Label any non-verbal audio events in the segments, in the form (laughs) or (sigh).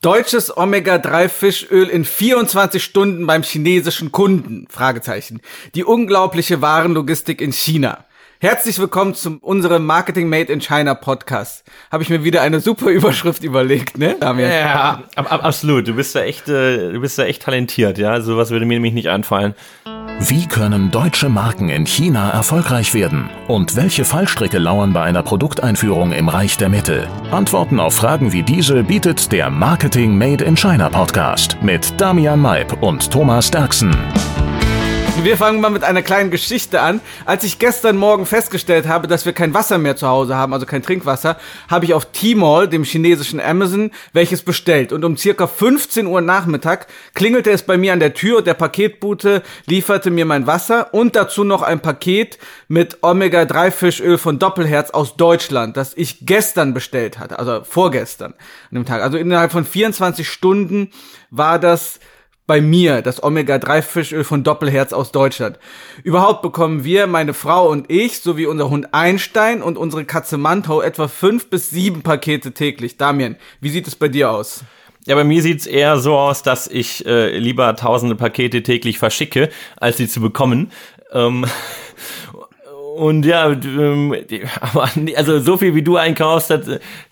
Deutsches Omega-3-Fischöl in 24 Stunden beim chinesischen Kunden? Fragezeichen. Die unglaubliche Warenlogistik in China. Herzlich willkommen zu unserem Marketing Made in China Podcast. Habe ich mir wieder eine super (laughs) Überschrift überlegt, ne? Damian? Ja, ab, ab, absolut. Du bist da echt, äh, du bist da echt talentiert, ja. Sowas würde mir nämlich nicht einfallen. Wie können deutsche Marken in China erfolgreich werden? Und welche Fallstricke lauern bei einer Produkteinführung im Reich der Mitte? Antworten auf Fragen wie diese bietet der Marketing Made in China Podcast mit Damian Maib und Thomas Derksen. Wir fangen mal mit einer kleinen Geschichte an. Als ich gestern Morgen festgestellt habe, dass wir kein Wasser mehr zu Hause haben, also kein Trinkwasser, habe ich auf Tmall, dem chinesischen Amazon, welches bestellt. Und um circa 15 Uhr Nachmittag klingelte es bei mir an der Tür und der Paketbote lieferte mir mein Wasser und dazu noch ein Paket mit Omega-3-Fischöl von Doppelherz aus Deutschland, das ich gestern bestellt hatte, also vorgestern an dem Tag. Also innerhalb von 24 Stunden war das bei mir das Omega-3-Fischöl von Doppelherz aus Deutschland. Überhaupt bekommen wir, meine Frau und ich, sowie unser Hund Einstein und unsere Katze Manto etwa fünf bis sieben Pakete täglich. Damian, wie sieht es bei dir aus? Ja, bei mir sieht's eher so aus, dass ich äh, lieber tausende Pakete täglich verschicke, als sie zu bekommen. Ähm, (laughs) und ja, ähm, (laughs) also so viel wie du einkaufst,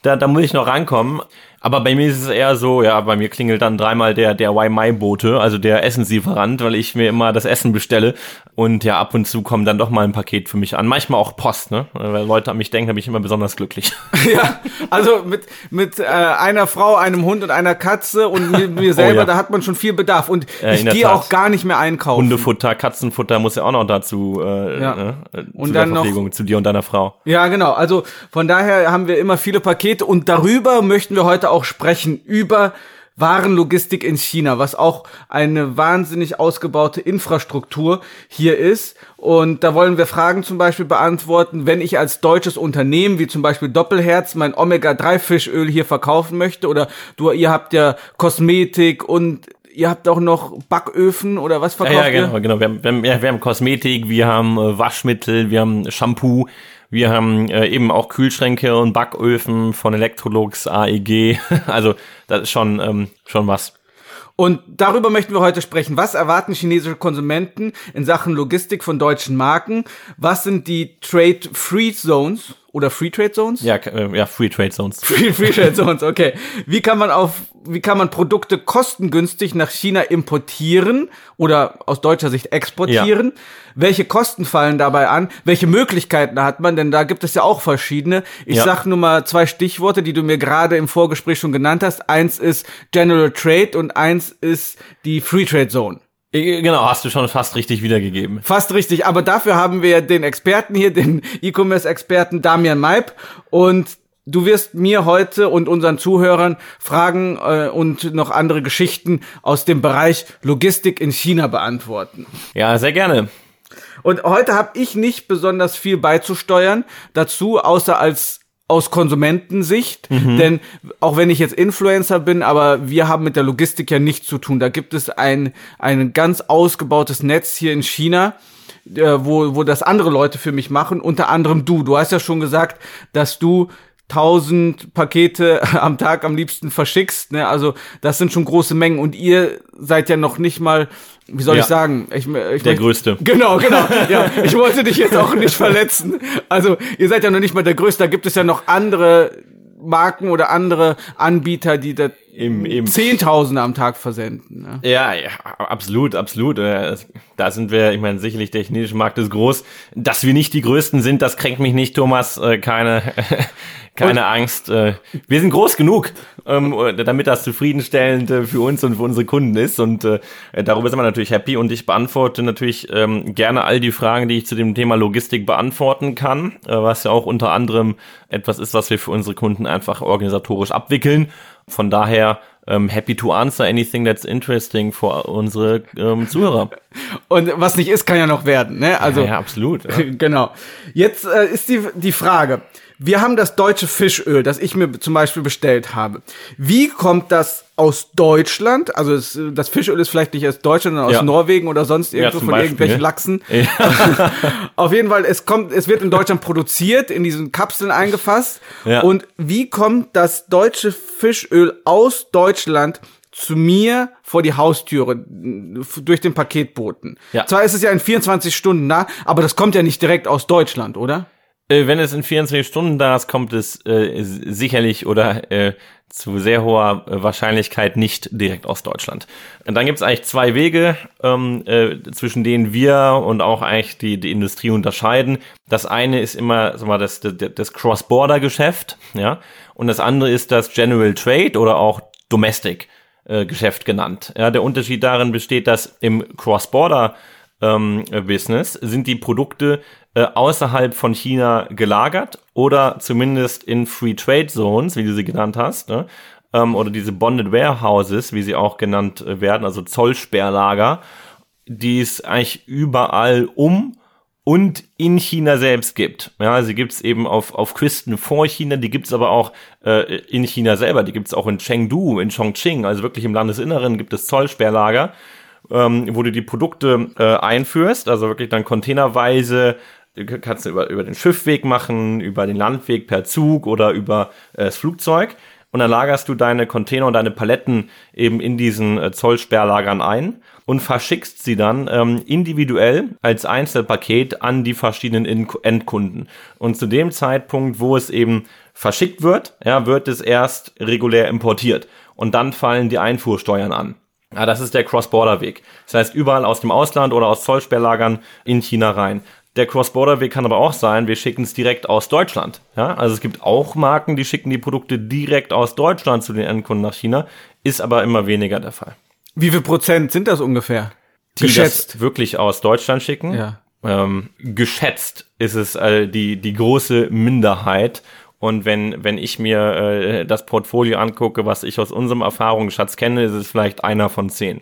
da, da muss ich noch rankommen. Aber bei mir ist es eher so, ja, bei mir klingelt dann dreimal der, der Why-My-Bote, also der Essenslieferant, weil ich mir immer das Essen bestelle. Und ja, ab und zu kommt dann doch mal ein Paket für mich an. Manchmal auch Post, ne? Weil Leute an mich denken, da bin ich immer besonders glücklich. (laughs) (laughs) Ja, also mit, mit äh, einer Frau, einem Hund und einer Katze und (laughs) mir, mir selber, oh, ja. da hat man schon viel Bedarf. Und äh, ich gehe auch gar nicht mehr einkaufen. Hundefutter, Katzenfutter muss ja auch noch dazu äh, ja. ne? und dann Verpflegung noch, zu dir und deiner Frau. Ja, genau. Also von daher haben wir immer viele Pakete und darüber möchten wir heute auch sprechen, über Warenlogistik in China, was auch eine wahnsinnig ausgebaute Infrastruktur hier ist. Und da wollen wir Fragen zum Beispiel beantworten, wenn ich als deutsches Unternehmen, wie zum Beispiel Doppelherz, mein Omega-3-Fischöl hier verkaufen möchte oder du, ihr habt ja Kosmetik und ihr habt auch noch Backöfen oder was verkauft ja, ja, genau, ihr? genau. Wir haben, wir, haben, ja, wir haben Kosmetik, wir haben äh, Waschmittel, wir haben Shampoo, wir haben äh, eben auch Kühlschränke und Backöfen von Electrolux, AEG. (laughs) also das ist schon, ähm, schon was. Und darüber möchten wir heute sprechen. Was erwarten chinesische Konsumenten in Sachen Logistik von deutschen Marken? Was sind die Trade Free Zones oder Free Trade Zones? Ja, äh, ja Free Trade Zones. (laughs) Free, Free Trade Zones, okay. Wie kann man auf wie kann man Produkte kostengünstig nach China importieren oder aus deutscher Sicht exportieren? Ja. Welche Kosten fallen dabei an? Welche Möglichkeiten hat man? Denn da gibt es ja auch verschiedene. Ich ja. sag nur mal zwei Stichworte, die du mir gerade im Vorgespräch schon genannt hast. Eins ist General Trade und eins ist die Free Trade Zone. Genau, hast du schon fast richtig wiedergegeben. Fast richtig, aber dafür haben wir den Experten hier, den E-Commerce-Experten Damian Maib und Du wirst mir heute und unseren Zuhörern Fragen äh, und noch andere Geschichten aus dem Bereich Logistik in China beantworten. Ja, sehr gerne. Und heute habe ich nicht besonders viel beizusteuern dazu, außer als aus Konsumentensicht, mhm. denn auch wenn ich jetzt Influencer bin, aber wir haben mit der Logistik ja nichts zu tun. Da gibt es ein, ein ganz ausgebautes Netz hier in China, äh, wo, wo das andere Leute für mich machen, unter anderem du. Du hast ja schon gesagt, dass du 1000 Pakete (laughs) am Tag am liebsten verschickst, ne? Also das sind schon große Mengen und ihr seid ja noch nicht mal, wie soll ja, ich sagen, ich, ich der möchte, größte. Genau, genau. (laughs) ja, ich wollte dich jetzt auch nicht verletzen. Also ihr seid ja noch nicht mal der größte. Da gibt es ja noch andere Marken oder andere Anbieter, die da im, im Zehntausende am Tag versenden. Ne? Ja, ja, absolut, absolut. Äh, da sind wir, ich meine, sicherlich der chinesische Markt ist groß. Dass wir nicht die Größten sind, das kränkt mich nicht, Thomas. Äh, keine, (laughs) keine und, Angst. Äh, wir sind groß genug, ähm, damit das zufriedenstellend für uns und für unsere Kunden ist. Und darüber sind wir natürlich happy. Und ich beantworte natürlich ähm, gerne all die Fragen, die ich zu dem Thema Logistik beantworten kann, was ja auch unter anderem etwas ist, was wir für unsere Kunden einfach organisatorisch abwickeln. Von daher ähm, happy to answer anything that's interesting für unsere ähm, Zuhörer. (laughs) Und was nicht ist, kann ja noch werden, ne? Also ja, ja absolut. Ja. (laughs) genau. Jetzt äh, ist die die Frage: wir haben das deutsche Fischöl, das ich mir zum Beispiel bestellt habe. Wie kommt das aus Deutschland? Also es, das Fischöl ist vielleicht nicht aus Deutschland, sondern aus Ja. Norwegen oder sonst irgendwo zum von Beispiel. irgendwelchen Lachsen. Ja. (laughs) Auf jeden Fall, es kommt, es wird in Deutschland produziert, in diesen Kapseln eingefasst. Ja. Und wie kommt das deutsche Fischöl aus Deutschland zu mir vor die Haustüre durch den Paketboten? Ja. Zwar ist es ja in 24 Stunden da, aber das kommt ja nicht direkt aus Deutschland, oder? Äh, wenn es in 24 Stunden da ist, kommt es äh, sicherlich oder äh, zu sehr hoher äh, Wahrscheinlichkeit nicht direkt aus Deutschland. Und dann gibt es eigentlich zwei Wege, ähm, äh, zwischen denen wir und auch eigentlich die, die Industrie unterscheiden. Das eine ist immer sag mal, das, das, das Cross-Border-Geschäft, ja, und das andere ist das General Trade oder auch Domestic äh, Geschäft genannt. Ja, der Unterschied darin besteht, dass im Cross-Border ähm, Business sind die Produkte äh, außerhalb von China gelagert oder zumindest in Free Trade Zones, wie du sie genannt hast, ne? ähm, oder diese Bonded Warehouses, wie sie auch genannt äh, werden, also Zollsperrlager, die es eigentlich überall um und in China selbst gibt. Ja, sie gibt's eben auf, auf Küsten vor China, die gibt's aber auch äh, in China selber, die gibt's auch in Chengdu, in Chongqing, also wirklich im Landesinneren gibt es Zollsperrlager, ähm, wo du die Produkte äh, einführst, also wirklich dann containerweise, du kannst über, über den Schiffweg machen, über den Landweg per Zug oder über äh, das Flugzeug und dann lagerst du deine Container und deine Paletten eben in diesen äh, Zollsperrlagern ein und verschickst sie dann ähm, individuell als Einzelpaket an die verschiedenen In Endkunden. Und zu dem Zeitpunkt, wo es eben verschickt wird, ja, wird es erst regulär importiert und dann fallen die Einfuhrsteuern an. Ja, das ist der Cross-Border-Weg. Das heißt, überall aus dem Ausland oder aus Zollsperrlagern in China rein. Der Cross-Border-Weg kann aber auch sein, wir schicken es direkt aus Deutschland. Ja, also es gibt auch Marken, die schicken die Produkte direkt aus Deutschland zu den Endkunden nach China, ist aber immer weniger der Fall. Wie viel Prozent sind das ungefähr? Die Geschätzt. das wirklich aus Deutschland schicken. Ja. Ähm, geschätzt ist es äh, die, die große Minderheit. Und wenn, wenn ich mir äh, das Portfolio angucke, was ich aus unserem Erfahrungsschatz kenne, ist es vielleicht einer von zehn.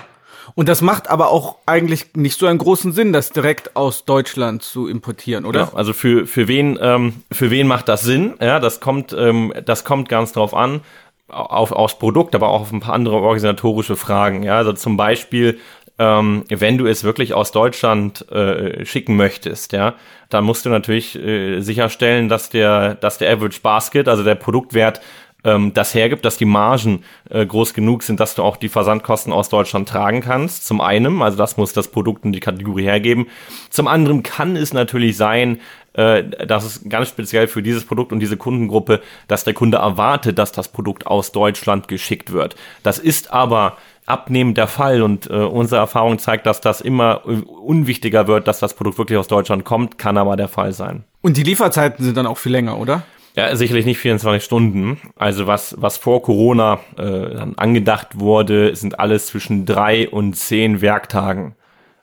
Und das macht aber auch eigentlich nicht so einen großen Sinn, das direkt aus Deutschland zu importieren, oder? Ja, also für, für wen, ähm, für wen macht das Sinn? Ja, das kommt, ähm, das kommt ganz drauf an, auf, aufs Produkt, aber auch auf ein paar andere organisatorische Fragen. Ja, also zum Beispiel, ähm, wenn du es wirklich aus Deutschland äh, schicken möchtest, ja, dann musst du natürlich äh, sicherstellen, dass der, dass der Average Basket, also der Produktwert, ähm, das hergibt, dass die Margen äh, groß genug sind, dass du auch die Versandkosten aus Deutschland tragen kannst. Zum einen, also das muss das Produkt und die Kategorie hergeben. Zum anderen kann es natürlich sein, äh, dass es ganz speziell für dieses Produkt und diese Kundengruppe, dass der Kunde erwartet, dass das Produkt aus Deutschland geschickt wird. Das ist aber abnehmend der Fall und äh, unsere Erfahrung zeigt, dass das immer äh, unwichtiger wird, dass das Produkt wirklich aus Deutschland kommt, kann aber der Fall sein. Und die Lieferzeiten sind dann auch viel länger, oder? Ja, sicherlich nicht 24 Stunden. Also was, was vor Corona äh, angedacht wurde, sind alles zwischen drei und zehn Werktagen.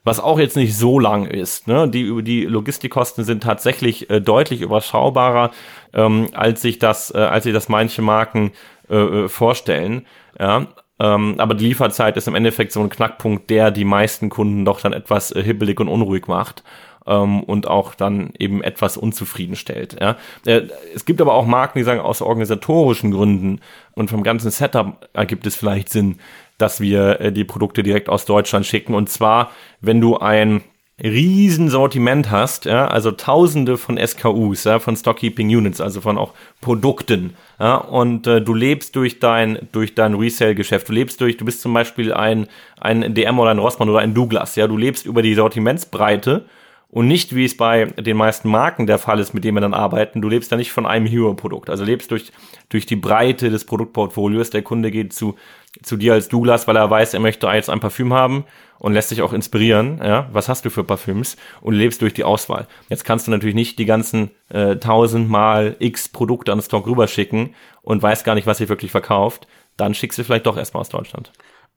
Was auch jetzt nicht so lang ist. Ne? Die, die Logistikkosten sind tatsächlich äh, deutlich überschaubarer, ähm, als sich das, äh, als sich das manche Marken äh, äh, vorstellen. Ja? Ähm, aber die Lieferzeit ist im Endeffekt so ein Knackpunkt, der die meisten Kunden doch dann etwas äh, hibbelig und unruhig macht ähm, und auch dann eben etwas unzufrieden stellt. Ja? Äh, es gibt aber auch Marken, die sagen, aus organisatorischen Gründen und vom ganzen Setup ergibt es vielleicht Sinn, dass wir äh, die Produkte direkt aus Deutschland schicken. Und zwar, wenn du ein Riesensortiment hast, ja, also tausende von SKUs, ja, von Stockkeeping Units, also von auch Produkten, ja, und äh, du lebst durch dein, durch dein Resale-Geschäft, du lebst durch, du bist zum Beispiel ein, ein DM oder ein Rossmann oder ein Douglas, ja, du lebst über die Sortimentsbreite und nicht, wie es bei den meisten Marken der Fall ist, mit denen wir dann arbeiten, du lebst ja nicht von einem Hero-Produkt, also lebst durch, durch die Breite des Produktportfolios, der Kunde geht zu, zu dir als Douglas, weil er weiß, er möchte jetzt ein Parfüm haben und lässt sich auch inspirieren, ja, was hast du für Parfüms? Und lebst durch die Auswahl. Jetzt kannst du natürlich nicht die ganzen äh, tausendmal x Produkte an den Stock rüberschicken und weißt gar nicht, was ihr wirklich verkauft, dann schickst du vielleicht doch erstmal aus Deutschland.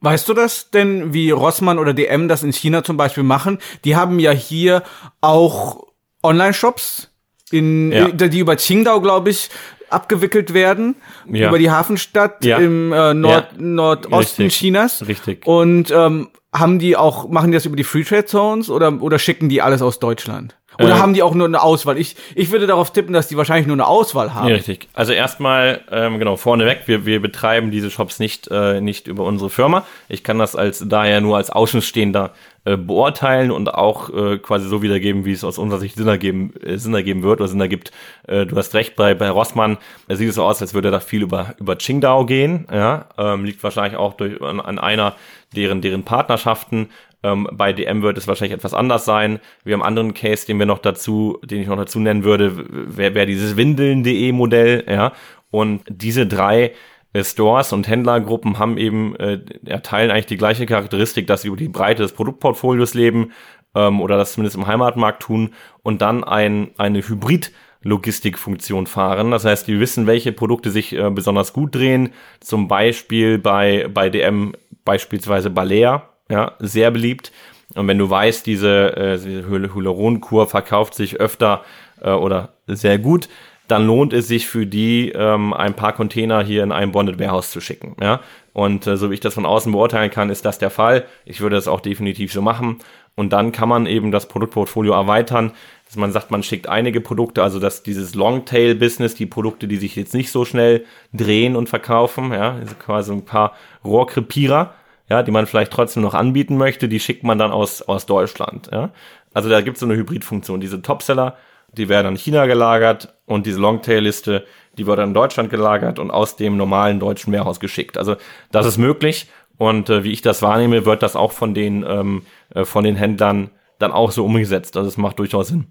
Weißt du das denn, wie Rossmann oder DM das in China zum Beispiel machen? Die haben ja hier auch Online-Shops, in, Ja. die über Qingdao, glaube ich, abgewickelt werden, Ja. über die Hafenstadt Ja. im äh, Nord. Nordosten Richtig. Chinas. Richtig. Und ähm, haben die auch, machen die das über die Free Trade Zones oder, oder schicken die alles aus Deutschland? Oder äh, haben die auch nur eine Auswahl? Ich, ich würde darauf tippen, dass die wahrscheinlich nur eine Auswahl haben. Ja, richtig. Also erstmal, ähm, genau, vorneweg, wir, wir betreiben diese Shops nicht, äh, nicht über unsere Firma. Ich kann das als daher nur als Außenstehender äh, beurteilen und auch äh, quasi so wiedergeben, wie es aus unserer Sicht Sinn ergeben, äh, Sinn ergeben wird oder Sinn ergibt. Äh, du hast recht, bei, bei Rossmann äh, sieht es so aus, als würde er da viel über, über Qingdao gehen. Ja? Ähm, liegt wahrscheinlich auch durch, an, an einer deren, deren Partnerschaften ähm, bei DM wird es wahrscheinlich etwas anders sein. Wir haben einen anderen Case, den wir noch dazu, den ich noch dazu nennen würde, wäre wär dieses Windeln.de Modell, ja. Und diese drei äh, Stores und Händlergruppen haben eben, äh, erteilen eigentlich die gleiche Charakteristik, dass sie über die Breite des Produktportfolios leben ähm, oder das zumindest im Heimatmarkt tun und dann ein, eine Hybrid- Logistikfunktion fahren. Das heißt, die wissen, welche Produkte sich äh, besonders gut drehen. Zum Beispiel bei, bei DM beispielsweise Balea, ja, sehr beliebt. Und wenn du weißt, diese, äh, diese Hyaluronkur verkauft sich öfter äh, oder sehr gut, dann lohnt es sich für die, ähm, ein paar Container hier in ein Bonded Warehouse zu schicken. Ja? Und äh, so wie ich das von außen beurteilen kann, ist das der Fall. Ich würde das auch definitiv so machen. Und dann kann man eben das Produktportfolio erweitern, dass man sagt, man schickt einige Produkte, also dass dieses Longtail-Business, die Produkte, die sich jetzt nicht so schnell drehen und verkaufen, ja, also quasi ein paar Rohrkrepierer, ja, die man vielleicht trotzdem noch anbieten möchte, die schickt man dann aus, aus Deutschland. Ja. Also da gibt es so eine Hybridfunktion. Diese Topseller, die werden in China gelagert und diese Longtail-Liste, die wird dann in Deutschland gelagert und aus dem normalen deutschen Mehrhaus geschickt. Also das ist möglich und äh, wie ich das wahrnehme, wird das auch von den, ähm, äh, von den Händlern dann auch so umgesetzt. Also es macht durchaus Sinn.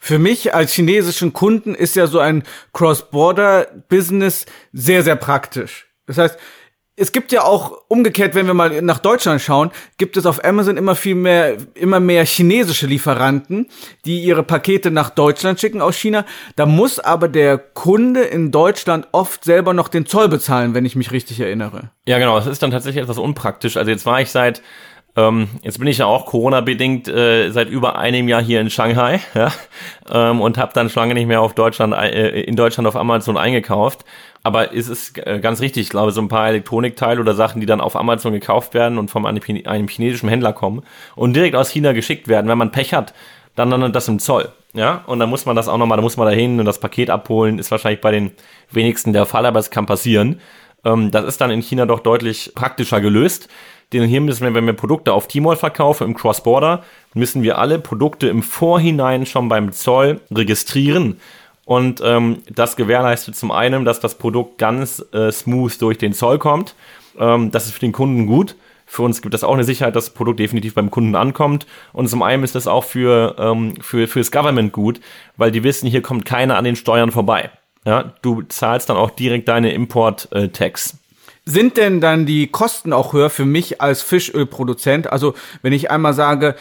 Für mich als chinesischen Kunden ist ja so ein Cross-Border-Business sehr, sehr praktisch. Das heißt, es gibt ja auch umgekehrt, wenn wir mal nach Deutschland schauen, gibt es auf Amazon immer viel mehr, immer mehr chinesische Lieferanten, die ihre Pakete nach Deutschland schicken aus China. Da muss aber der Kunde in Deutschland oft selber noch den Zoll bezahlen, wenn ich mich richtig erinnere. Ja, genau. Das ist dann tatsächlich etwas unpraktisch. Also jetzt war ich seit ähm, jetzt bin ich ja auch Corona-bedingt äh, seit über einem Jahr hier in Shanghai (laughs) ja, ähm, und habe dann schon lange nicht mehr auf Deutschland äh, in Deutschland auf Amazon eingekauft. Aber es ist äh, ganz richtig, ich glaube, so ein paar Elektronikteile oder Sachen, die dann auf Amazon gekauft werden und von einem, einem chinesischen Händler kommen und direkt aus China geschickt werden, wenn man Pech hat, dann dann das im Zoll. Ja, und dann muss man das auch nochmal, da muss man da hin und das Paket abholen, ist wahrscheinlich bei den wenigsten der Fall, aber es kann passieren. Ähm, das ist dann in China doch deutlich praktischer gelöst. Denn hier müssen wir, wenn wir Produkte auf Tmall verkaufen, im Cross-Border, müssen wir alle Produkte im Vorhinein schon beim Zoll registrieren. Und ähm, das gewährleistet zum einen, dass das Produkt ganz äh, smooth durch den Zoll kommt. Ähm, das ist für den Kunden gut. Für uns gibt es auch eine Sicherheit, dass das Produkt definitiv beim Kunden ankommt. Und zum einen ist das auch für, ähm, für fürs Government gut, weil die wissen, hier kommt keiner an den Steuern vorbei. Ja, du zahlst dann auch direkt deine Import-Tax. Äh, sind denn dann die Kosten auch höher für mich als Fischölproduzent? Also wenn ich einmal sage,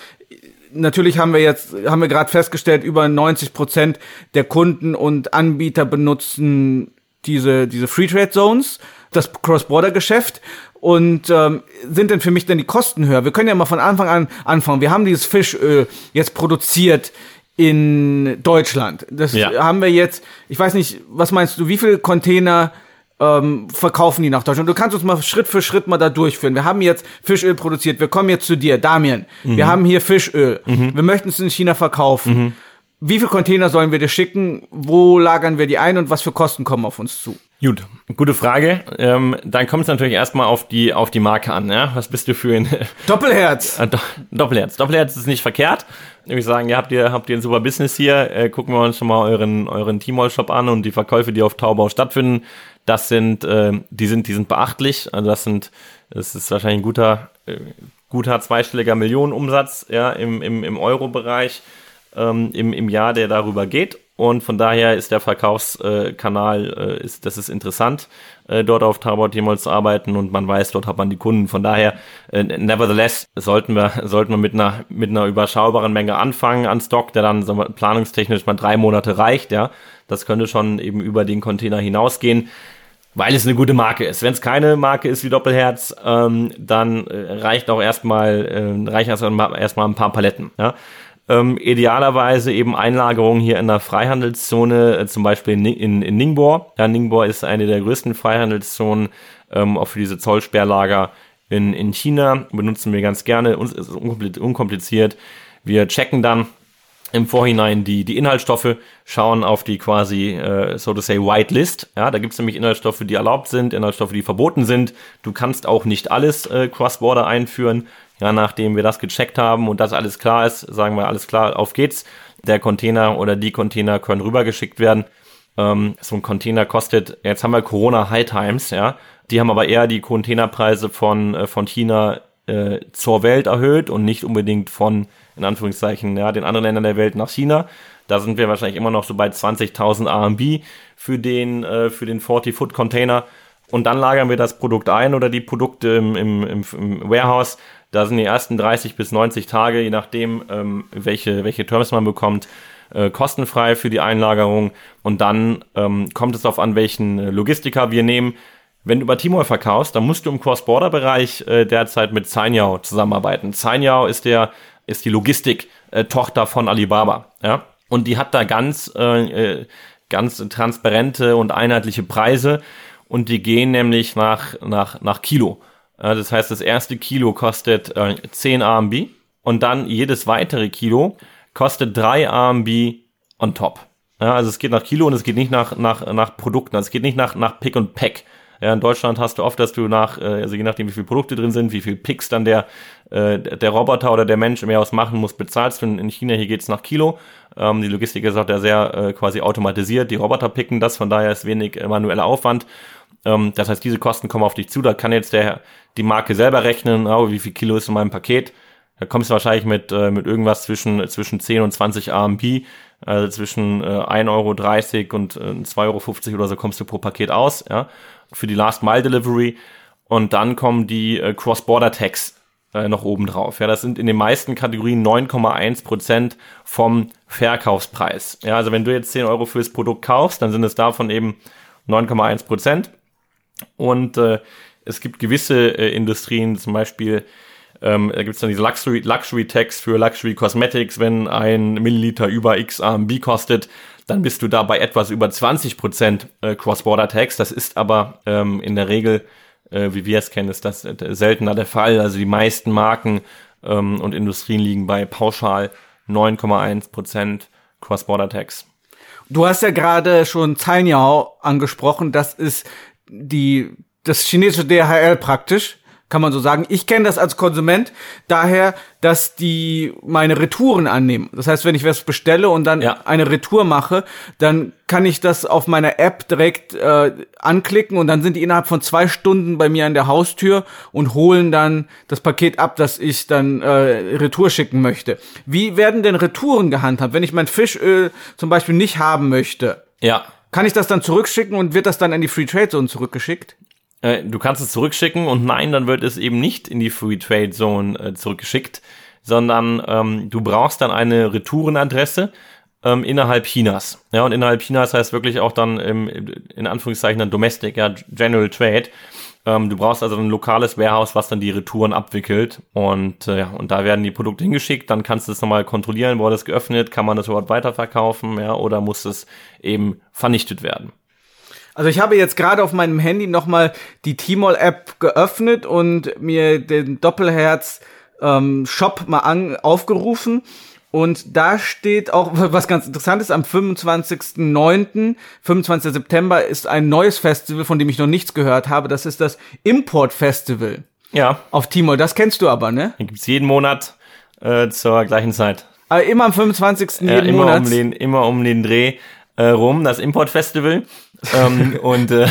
natürlich haben wir jetzt, haben wir gerade festgestellt, über 90 Prozent der Kunden und Anbieter benutzen diese, diese Free Trade Zones, das Cross-Border-Geschäft. Und ähm, sind denn für mich denn die Kosten höher? Wir können ja mal von Anfang an anfangen. Wir haben dieses Fischöl jetzt produziert in Deutschland. Das ja. haben wir jetzt, ich weiß nicht, was meinst du, wie viele Container ähm, verkaufen die nach Deutschland. Du kannst uns mal Schritt für Schritt mal da durchführen. Wir haben jetzt Fischöl produziert. Wir kommen jetzt zu dir, Damien. Mhm. Wir haben hier Fischöl. Mhm. Wir möchten es in China verkaufen. Mhm. Wie viele Container sollen wir dir schicken? Wo lagern wir die ein und was für Kosten kommen auf uns zu? Gut, gute Frage. Ähm, dann kommt es natürlich erstmal auf die auf die Marke an. Ja? Was bist du für ein (laughs) Doppelherz? Äh, Doppelherz. Doppelherz ist nicht verkehrt. Ich würde sagen, ihr habt ihr habt ihr ein super Business hier. Äh, gucken wir uns schon mal euren euren Tmall Shop an und die Verkäufe, die auf Taubau stattfinden. Das sind, äh, die sind, die sind beachtlich. Also das sind, das ist wahrscheinlich ein guter, äh, guter zweistelliger Millionenumsatz, ja, im, im, im Euro-Bereich ähm, im, im Jahr, der darüber geht. Und von daher ist der Verkaufskanal, äh, ist, das ist interessant, äh, dort auf Tabor jemals zu arbeiten und man weiß, dort hat man die Kunden. Von daher, äh, nevertheless, sollten wir, (laughs) sollten wir mit einer, mit einer überschaubaren Menge anfangen an Stock, der dann sagen planungstechnisch mal drei Monate reicht, ja. Das könnte schon eben über den Container hinausgehen weil es eine gute Marke ist. Wenn es keine Marke ist wie Doppelherz, ähm, dann äh, reicht auch erstmal äh, reicht erstmal erstmal ein paar Paletten. Ja? Ähm, idealerweise eben Einlagerung hier in der Freihandelszone, äh, zum Beispiel in, in, in Ningbo. Ja, Ningbo ist eine der größten Freihandelszonen, ähm, auch für diese Zollsperrlager in, in China. Benutzen wir ganz gerne, uns ist unkompliziert. Wir checken dann im Vorhinein die, die Inhaltsstoffe, schauen auf die quasi, äh, so to say, White List. Ja, da gibt's nämlich Inhaltsstoffe, die erlaubt sind, Inhaltsstoffe, die verboten sind. Du kannst auch nicht alles äh, Cross-Border einführen. Ja, nachdem wir das gecheckt haben und das alles klar ist, sagen wir alles klar, auf geht's. Der Container oder die Container können rübergeschickt werden. Ähm, so ein Container kostet, jetzt haben wir Corona High Times, ja. Die haben aber eher die Containerpreise von, äh, von China äh, zur Welt erhöht und nicht unbedingt von, in Anführungszeichen, ja, den anderen Ländern der Welt nach China. Da sind wir wahrscheinlich immer noch so bei 20.000 RMB für den, äh, für den 40-Foot-Container. Und dann lagern wir das Produkt ein oder die Produkte im, im, im, im Warehouse. Da sind die ersten 30 bis 90 Tage, je nachdem, ähm, welche, welche Terms man bekommt, äh, kostenfrei für die Einlagerung. Und dann ähm, kommt es darauf an, welchen Logistiker wir nehmen. Wenn du über Timor verkaufst, dann musst du im Cross-Border-Bereich äh, derzeit mit Zainyao zusammenarbeiten. Zainyao ist der ist die Logistik-Tochter von Alibaba, ja. Und die hat da ganz äh, äh, ganz transparente und einheitliche Preise und die gehen nämlich nach nach nach Kilo. Das heißt, das erste Kilo kostet äh, 10 RMB und dann jedes weitere Kilo kostet 3 RMB on top. Ja, also es geht nach Kilo und es geht nicht nach nach nach Produkten, also es geht nicht nach nach Pick und Pack. Ja, in Deutschland hast du oft, dass du nach, äh, also je nachdem, wie viele Produkte drin sind, wie viel Picks dann der, äh, der Roboter oder der Mensch im Jahr machen muss, bezahlst du. In China hier geht's nach Kilo. Ähm, die Logistik ist auch sehr äh, quasi automatisiert. Die Roboter picken das, von daher ist wenig manueller Aufwand. Ähm, das heißt, diese Kosten kommen auf dich zu. Da kann jetzt der, die Marke selber rechnen, oh, wie viel Kilo ist in meinem Paket. Da kommst du wahrscheinlich mit, äh, mit irgendwas zwischen, zwischen 10 und 20 RMB, also zwischen äh, 1,30 Euro und äh, 2,50 Euro oder so kommst du pro Paket aus. Ja für die Last Mile Delivery und dann kommen die äh, Cross-Border Tax äh, noch oben drauf. Ja, das sind in den meisten Kategorien 9,1 Prozent vom Verkaufspreis. Ja, also wenn du jetzt 10 Euro fürs Produkt kaufst, dann sind es davon eben 9,1 Prozent. Und äh, es gibt gewisse äh, Industrien, zum Beispiel ähm, da gibt es dann diese Luxury, Luxury Tax für Luxury Cosmetics, wenn ein Milliliter über X RMB kostet, dann bist du da bei etwas über 20% äh, Cross-Border-Tax. Das ist aber ähm, in der Regel, äh, wie wir es kennen, ist das äh, seltener der Fall. Also die meisten Marken ähm, und Industrien liegen bei pauschal 9,1% Cross-Border-Tax. Du hast ja gerade schon Cainiao angesprochen. Das ist die, das chinesische DHL praktisch kann man so sagen. Ich kenne das als Konsument daher, dass die meine Retouren annehmen. Das heißt, wenn ich was bestelle und dann ja. eine Retour mache, dann kann ich das auf meiner App direkt äh, anklicken und dann sind die innerhalb von zwei Stunden bei mir an der Haustür und holen dann das Paket ab, das ich dann äh, Retour schicken möchte. Wie werden denn Retouren gehandhabt, wenn ich mein Fischöl zum Beispiel nicht haben möchte? Ja. Kann ich das dann zurückschicken und wird das dann in die Free Trade Zone zurückgeschickt? Äh, du kannst es zurückschicken und nein, dann wird es eben nicht in die Free Trade Zone äh, zurückgeschickt, sondern ähm, du brauchst dann eine Retourenadresse ähm, innerhalb Chinas. Ja, und innerhalb Chinas heißt wirklich auch dann im, in Anführungszeichen dann Domestic, ja, General Trade. Ähm, du brauchst also ein lokales Warehouse, was dann die Retouren abwickelt und äh, ja, und da werden die Produkte hingeschickt, dann kannst du es nochmal kontrollieren, wurde es geöffnet, kann man das überhaupt weiterverkaufen, ja, oder muss es eben vernichtet werden. Also ich habe jetzt gerade auf meinem Handy nochmal die Tmall-App geöffnet und mir den Doppelherz ähm, Shop mal an, aufgerufen. Und da steht auch (laughs) was ganz interessantes, am 25.09., 25. September ist ein neues Festival, von dem ich noch nichts gehört habe. Das ist das Import Festival. Ja. Auf Tmall, das kennst du aber, ne? Den gibt's jeden Monat äh, zur gleichen Zeit. Aber immer am 25. Ja, jeden immer Monat. Um den, immer um den Dreh äh, rum, das Import Festival. ähm, (laughs) und äh,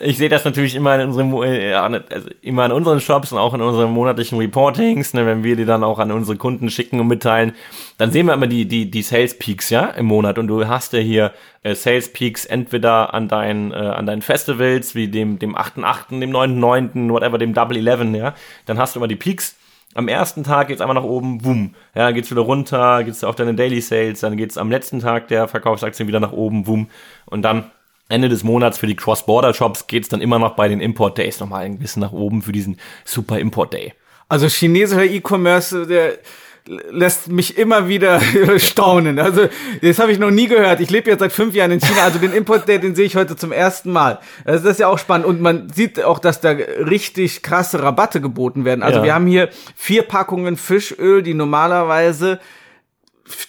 ich sehe das natürlich immer in unserem äh, also immer in unseren Shops und auch in unseren monatlichen Reportings, ne, wenn wir die dann auch an unsere Kunden schicken und mitteilen, dann sehen wir immer die die die Sales Peaks ja im Monat und du hast ja hier äh, Sales Peaks entweder an deinen äh, an deinen Festivals wie dem dem 8.8., dem 9.9., whatever, dem Double Eleven, ja, dann hast du immer die Peaks am ersten Tag geht's einfach nach oben, boom. Ja, geht's wieder runter, geht's auf deine Daily Sales, dann geht's am letzten Tag der Verkaufsaktien wieder nach oben, boom. Und dann Ende des Monats für die Cross-Border-Shops geht's dann immer noch bei den Import-Days nochmal ein bisschen nach oben für diesen Super Import-Day. Also chinesischer E-Commerce, der lässt mich immer wieder (laughs) staunen. Also das habe ich noch nie gehört. Ich lebe jetzt seit fünf Jahren in China, also den Import Day, den sehe ich heute zum ersten Mal. Also das ist ja auch spannend und man sieht auch, dass da richtig krasse Rabatte geboten werden. Also ja. wir haben hier vier Packungen Fischöl, die normalerweise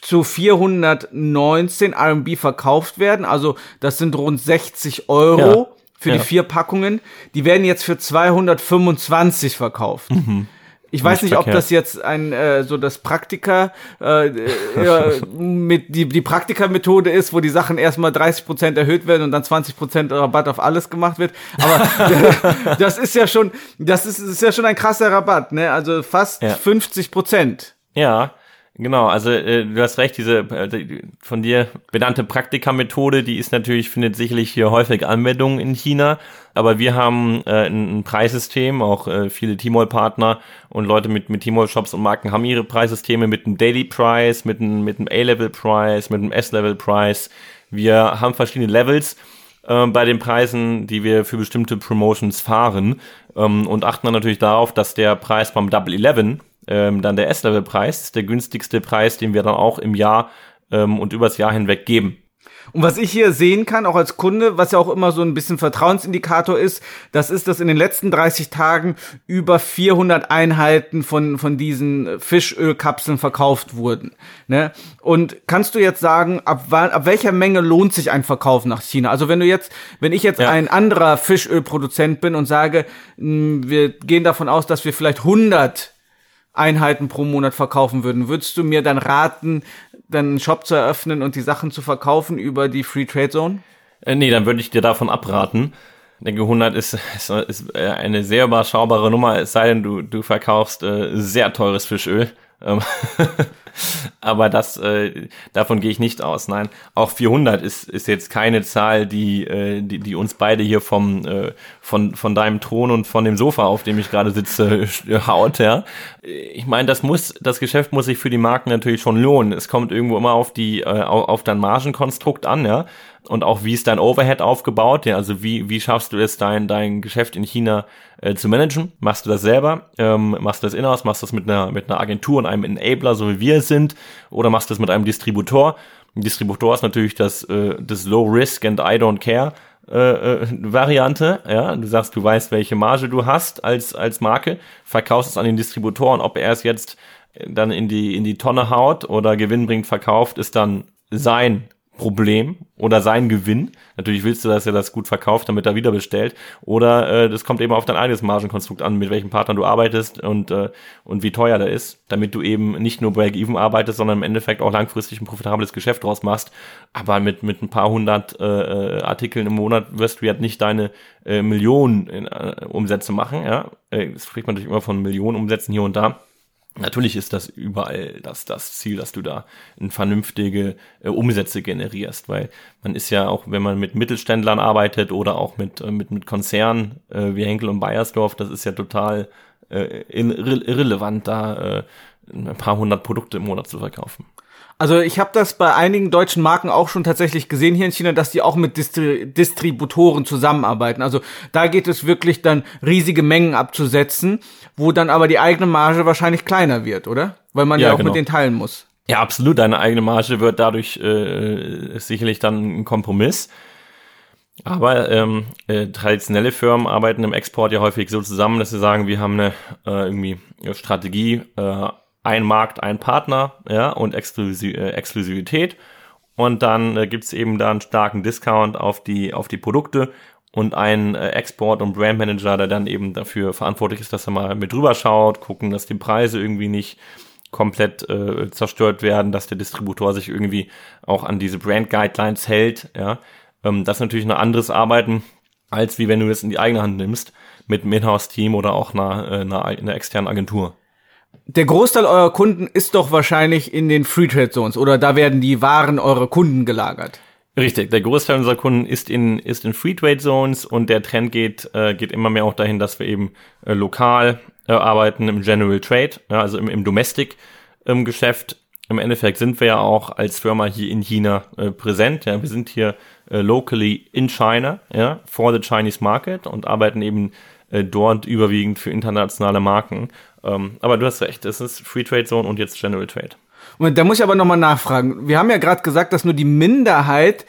zu 419 RMB verkauft werden. Also das sind rund 60 Euro. Ja. Für ja. die vier Packungen. Die werden jetzt für 225 verkauft. Mhm. Ich weiß nicht, ob das jetzt ein äh, so das Praktika äh, äh, (laughs) mit die die Praktika-Methode ist, wo die Sachen erstmal 30 Prozent erhöht werden und dann 20 Prozent Rabatt auf alles gemacht wird. Aber (laughs) das ist ja schon das ist, ist ja schon ein krasser Rabatt, ne? Also fast ja. 50 Prozent. Ja. Genau, also äh, du hast recht, diese äh, von dir benannte Praktika-Methode, die ist natürlich, findet sicherlich hier häufig Anwendung in China, aber wir haben äh, ein, ein Preissystem, auch äh, viele Tmall-Partner und Leute mit, mit Tmall-Shops und Marken haben ihre Preissysteme mit einem Daily Price, mit einem, mit einem A-Level-Price, mit einem S-Level-Price. Wir haben verschiedene Levels äh, bei den Preisen, die wir für bestimmte Promotions fahren ähm, und achten dann natürlich darauf, dass der Preis beim Double Eleven ähm, dann der S-Level-Preis ist der günstigste Preis, den wir dann auch im Jahr ähm, und übers Jahr hinweg geben. Und was ich hier sehen kann, auch als Kunde, was ja auch immer so ein bisschen Vertrauensindikator ist, das ist, dass in den letzten 30 Tagen über 400 Einheiten von, von diesen Fischölkapseln verkauft wurden. Ne? Und kannst du jetzt sagen, ab, ab welcher Menge lohnt sich ein Verkauf nach China? Also wenn du jetzt, wenn ich jetzt ja. ein anderer Fischölproduzent bin und sage, hm, wir gehen davon aus, dass wir vielleicht 100 Einheiten pro Monat verkaufen würden, würdest du mir dann raten, dann einen Shop zu eröffnen und die Sachen zu verkaufen über die Free Trade Zone? Äh, nee, dann würde ich dir davon abraten. Ich denke, 100 ist, ist, ist äh, eine sehr überschaubare Nummer, es sei denn, du, du verkaufst äh, sehr teures Fischöl. Ähm, (laughs) (laughs) aber das, äh, davon gehe ich nicht aus. Nein, auch 400 ist, ist jetzt keine Zahl, die, äh, die, die uns beide hier vom, äh, von, von deinem Thron und von dem Sofa, auf dem ich gerade sitze, (laughs) haut. Ja. Ich meine, das muss, das Geschäft muss sich für die Marken natürlich schon lohnen. Es kommt irgendwo immer auf die, äh, auf dein Margenkonstrukt an, ja und auch wie ist dein Overhead aufgebaut? Ja, also wie, wie schaffst du es, dein, dein Geschäft in China äh, zu managen? Machst du das selber? Ähm, machst du das in-house? Machst du das mit einer, mit einer Agentur und einem Enabler, so wie wir es sind? Oder machst du das mit einem Distributor? Ein Distributor ist natürlich das, äh, das Low Risk and I don't care. Äh, äh, Variante, ja, du sagst, du weißt, welche Marge du hast als, als Marke, verkaufst es an den Distributor und ob er es jetzt dann in die, in die Tonne haut oder gewinnbringend verkauft, ist dann sein Problem oder sein Gewinn. Natürlich willst du, dass er das gut verkauft, damit er wieder bestellt. Oder äh, das kommt eben auf dein eigenes Margenkonstrukt an, mit welchem Partner du arbeitest und, äh, und wie teuer der ist, damit du eben nicht nur Break-Even arbeitest, sondern im Endeffekt auch langfristig ein profitables Geschäft draus machst. Aber mit, mit ein paar hundert äh, äh Artikeln im Monat wirst du ja nicht deine äh, Millionen äh, Umsätze machen. Ja? Äh, das spricht man natürlich immer von Millionen Umsätzen hier und da. Natürlich ist das überall das, das Ziel, dass du da vernünftige äh, Umsätze generierst, weil man ist ja auch, wenn man mit Mittelständlern arbeitet oder auch mit, äh, mit, mit Konzernen äh, wie Henkel und Bayersdorf, das ist ja total äh, irrelevant, da äh, ein paar hundert Produkte im Monat zu verkaufen. Also ich habe das bei einigen deutschen Marken auch schon tatsächlich gesehen hier in China, dass die auch mit Distri Distributoren zusammenarbeiten. Also da geht es wirklich dann riesige Mengen abzusetzen, wo dann aber die eigene Marge wahrscheinlich kleiner wird, oder? Weil man ja, ja auch genau. mit denen teilen muss. Ja, absolut. Deine eigene Marge wird dadurch äh, sicherlich dann ein Kompromiss. Aber ähm, äh, traditionelle Firmen arbeiten im Export ja häufig so zusammen, dass sie sagen, wir haben eine äh, irgendwie Strategie, äh, ein Markt, ein Partner, ja, und Exklusiv äh, Exklusivität. Und dann äh, gibt's eben da einen starken Discount auf die, auf die Produkte und einen äh, Export- und Brandmanager, der dann eben dafür verantwortlich ist, dass er mal mit drüber schaut, gucken, dass die Preise irgendwie nicht komplett äh, zerstört werden, dass der Distributor sich irgendwie auch an diese Brand Guidelines hält, ja. Ähm, das ist natürlich ein anderes Arbeiten, als wie wenn du es in die eigene Hand nimmst, mit einem Inhouse-Team oder auch einer, äh, einer, einer externen Agentur der Großteil eurer Kunden ist doch wahrscheinlich in den Free Trade Zones oder da werden die Waren eurer Kunden gelagert. Richtig, der Großteil unserer Kunden ist in, ist in Free Trade Zones und der Trend geht, äh, geht immer mehr auch dahin, dass wir eben äh, lokal äh, arbeiten im General Trade, ja, also im, im Domestic ähm, Geschäft. Im Endeffekt sind wir ja auch als Firma hier in China äh, präsent. Ja, wir sind hier äh, locally in China, ja, for the Chinese market und arbeiten eben äh, dort überwiegend für internationale Marken. Ähm, aber du hast recht, es ist Free Trade Zone und jetzt General Trade. Und da muss ich aber nochmal nachfragen. Wir haben ja gerade gesagt, dass nur die Minderheit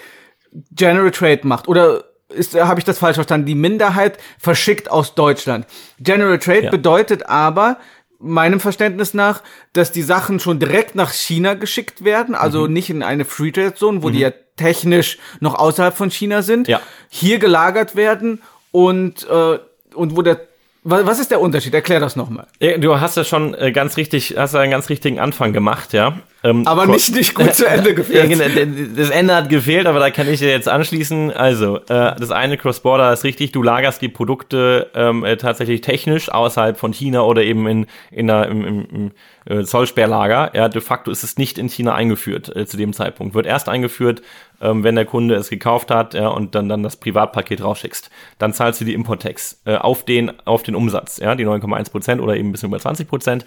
General Trade macht. Oder ist, habe ich das falsch verstanden? Die Minderheit verschickt aus Deutschland. General Trade ja. bedeutet aber, meinem Verständnis nach, dass die Sachen schon direkt nach China geschickt werden, also mhm. nicht in eine Free Trade Zone, wo mhm. die ja technisch noch außerhalb von China sind, ja. hier gelagert werden und äh, und wo der was ist der Unterschied? Erklär das nochmal. Du hast ja schon äh, ganz richtig, hast einen ganz richtigen Anfang gemacht, ja. Ähm, aber nicht, nicht gut zu Ende geführt. (laughs) ja, genau, das Ende hat gefehlt, aber da kann ich dir jetzt anschließen. Also, äh, das eine Cross-Border ist richtig, du lagerst die Produkte ähm, äh, tatsächlich technisch außerhalb von China oder eben in, in der, im, im, im äh, Zollsperrlager. Ja, de facto ist es nicht in China eingeführt äh, zu dem Zeitpunkt. Wird erst eingeführt, ähm, wenn der Kunde es gekauft hat ja, und dann, dann das Privatpaket rausschickst. Dann zahlst du die Import-Tax äh, auf, den, auf den Umsatz, ja, die 9,1 Prozent oder eben ein bisschen über 20 Prozent,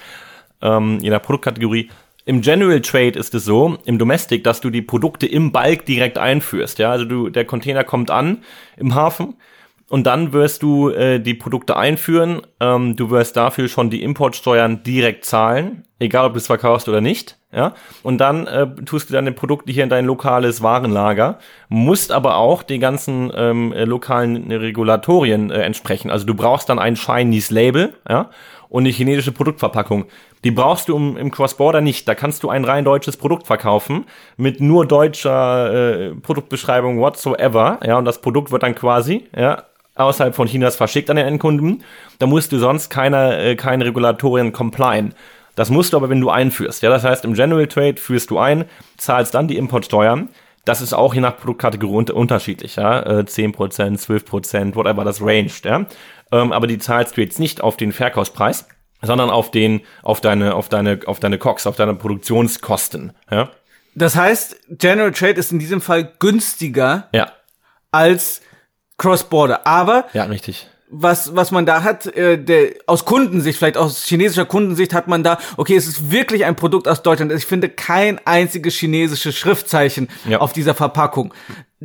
ähm, je nach Produktkategorie. Im General Trade ist es so, im Domestic, dass du die Produkte im Bulk direkt einführst. Ja, also du, der Container kommt an im Hafen und dann wirst du äh, die Produkte einführen. Ähm, du wirst dafür schon die Importsteuern direkt zahlen, egal ob du es verkaufst oder nicht. Ja, und dann äh, tust du deine Produkte hier in dein lokales Warenlager, musst aber auch die ganzen ähm, äh, lokalen Regulatorien äh, entsprechen. Also du brauchst dann ein Chinese Label, ja, und eine chinesische Produktverpackung. Die brauchst du im, im Cross-Border nicht. Da kannst du ein rein deutsches Produkt verkaufen mit nur deutscher äh, Produktbeschreibung whatsoever. Ja, und das Produkt wird dann quasi ja, außerhalb von Chinas verschickt an den Endkunden. Da musst du sonst keine, äh, keine Regulatorien complien. Das musst du aber, wenn du einführst. Ja, das heißt, im General Trade führst du ein, zahlst dann die Importsteuern. Das ist auch je nach Produktkategorie unter unterschiedlich, ja. Äh, 10%, 12%, whatever das ranged, ja. Ähm, aber die zahlst du jetzt nicht auf den Verkaufspreis, sondern auf den, auf deine, auf deine, auf deine Cox, auf deine Produktionskosten, ja. Das heißt, General Trade ist in diesem Fall günstiger ja. als Cross-Border. Aber ja, richtig. Was, was man da hat, äh, der, aus Kundensicht, vielleicht aus chinesischer Kundensicht hat man da, okay, es ist wirklich ein Produkt aus Deutschland. Ich finde kein einziges chinesisches Schriftzeichen ja. auf dieser Verpackung.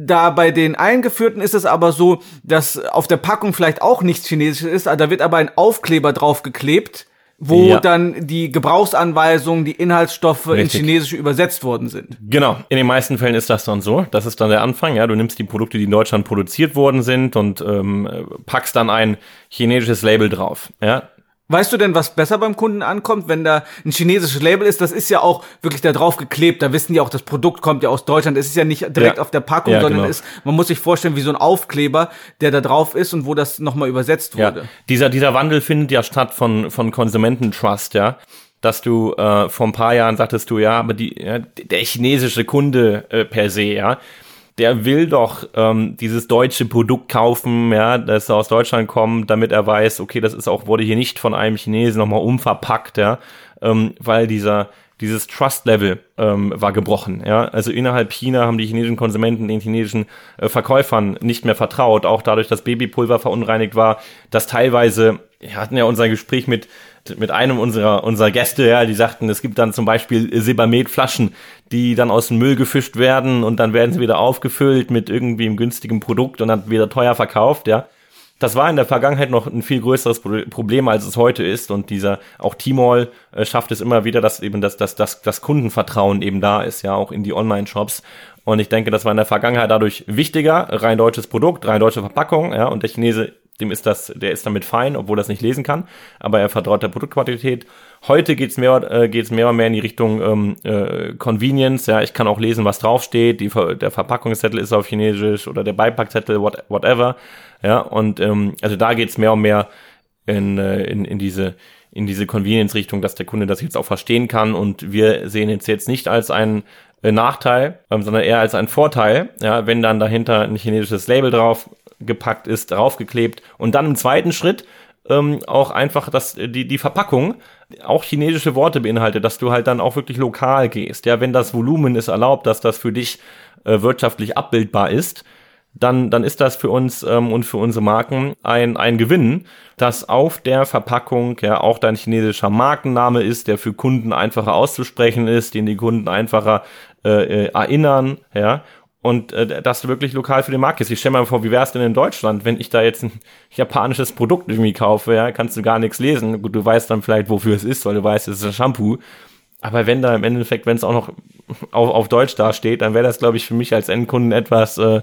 Da bei den eingeführten ist es aber so, dass auf der Packung vielleicht auch nichts Chinesisches ist, da wird aber ein Aufkleber draufgeklebt wo ja. dann die Gebrauchsanweisungen, die Inhaltsstoffe Richtig. in Chinesische übersetzt worden sind. Genau, in den meisten Fällen ist das dann so. Das ist dann der Anfang. Ja, du nimmst die Produkte, die in Deutschland produziert worden sind und ähm, packst dann ein chinesisches Label drauf. Ja, Weißt du denn, was besser beim Kunden ankommt, wenn da ein chinesisches Label ist? Das ist ja auch wirklich da drauf geklebt. Da wissen die auch, das Produkt kommt ja aus Deutschland. Es ist ja nicht direkt ja. auf der Packung, ja, sondern genau. ist, man muss sich vorstellen, wie so ein Aufkleber, der da drauf ist und wo das nochmal übersetzt wurde. Ja. Dieser, dieser Wandel findet ja statt von, von Konsumententrust, ja dass du äh, vor ein paar Jahren sagtest du, ja, aber die, ja, der chinesische Kunde äh, per se, ja, der will doch ähm, dieses deutsche Produkt kaufen, ja, das aus Deutschland kommt, damit er weiß, okay, das ist auch, wurde hier nicht von einem Chinesen nochmal umverpackt, ja, ähm, weil dieser, dieses Trust-Level ähm, war gebrochen. Ja? Also innerhalb China haben die chinesischen Konsumenten den chinesischen äh, Verkäufern nicht mehr vertraut, auch dadurch, dass Babypulver verunreinigt war, dass teilweise, wir hatten ja unser Gespräch mit mit einem unserer, unserer Gäste, ja, die sagten, es gibt dann zum Beispiel Sebamed-Flaschen, die dann aus dem Müll gefischt werden und dann werden sie wieder aufgefüllt mit irgendwie einem günstigen Produkt und dann wieder teuer verkauft, ja. Das war in der Vergangenheit noch ein viel größeres Problem, als es heute ist. Und dieser, auch Tmall äh, schafft es immer wieder, dass eben das, das, das, das Kundenvertrauen eben da ist, ja, auch in die Online-Shops. Und ich denke, das war in der Vergangenheit dadurch wichtiger. Rein deutsches Produkt, rein deutsche Verpackung, ja, und der Chinese dem ist das, der ist damit fein, obwohl er es nicht lesen kann, aber er vertraut der Produktqualität. Heute geht's mehr, äh, geht's mehr und mehr in die Richtung ähm, äh, Convenience. Ja, ich kann auch lesen, was draufsteht. Die, der Verpackungszettel ist auf Chinesisch oder der Beipackzettel, what, whatever. Ja, und ähm, also da geht's mehr und mehr in, äh, in, in diese in diese Convenience-Richtung, dass der Kunde das jetzt auch verstehen kann. Und wir sehen es jetzt nicht als einen äh, Nachteil, ähm, sondern eher als einen Vorteil, ja, wenn dann dahinter ein chinesisches Label drauf gepackt ist, draufgeklebt und dann im zweiten Schritt ähm, auch einfach dass die, die Verpackung auch chinesische Worte beinhaltet, dass du halt dann auch wirklich lokal gehst. Ja, wenn das Volumen es erlaubt, dass das für dich äh, wirtschaftlich abbildbar ist, dann, dann ist das für uns ähm, und für unsere Marken ein, ein Gewinn, dass auf der Verpackung ja auch dein chinesischer Markenname ist, der für Kunden einfacher auszusprechen ist, den die Kunden einfacher äh, äh erinnern, ja, und äh, dass du wirklich lokal für den Markt ist. Ich stell mir mal vor, wie wär's denn in Deutschland, wenn ich da jetzt ein (laughs) japanisches Produkt irgendwie kaufe, ja, kannst du gar nichts lesen. Gut, du weißt dann vielleicht, wofür es ist, weil du weißt, es ist ein Shampoo. Aber wenn da im Endeffekt, wenn es auch noch (laughs) auf, auf Deutsch dasteht, dann wäre das, glaube ich, für mich als Endkunden etwas äh,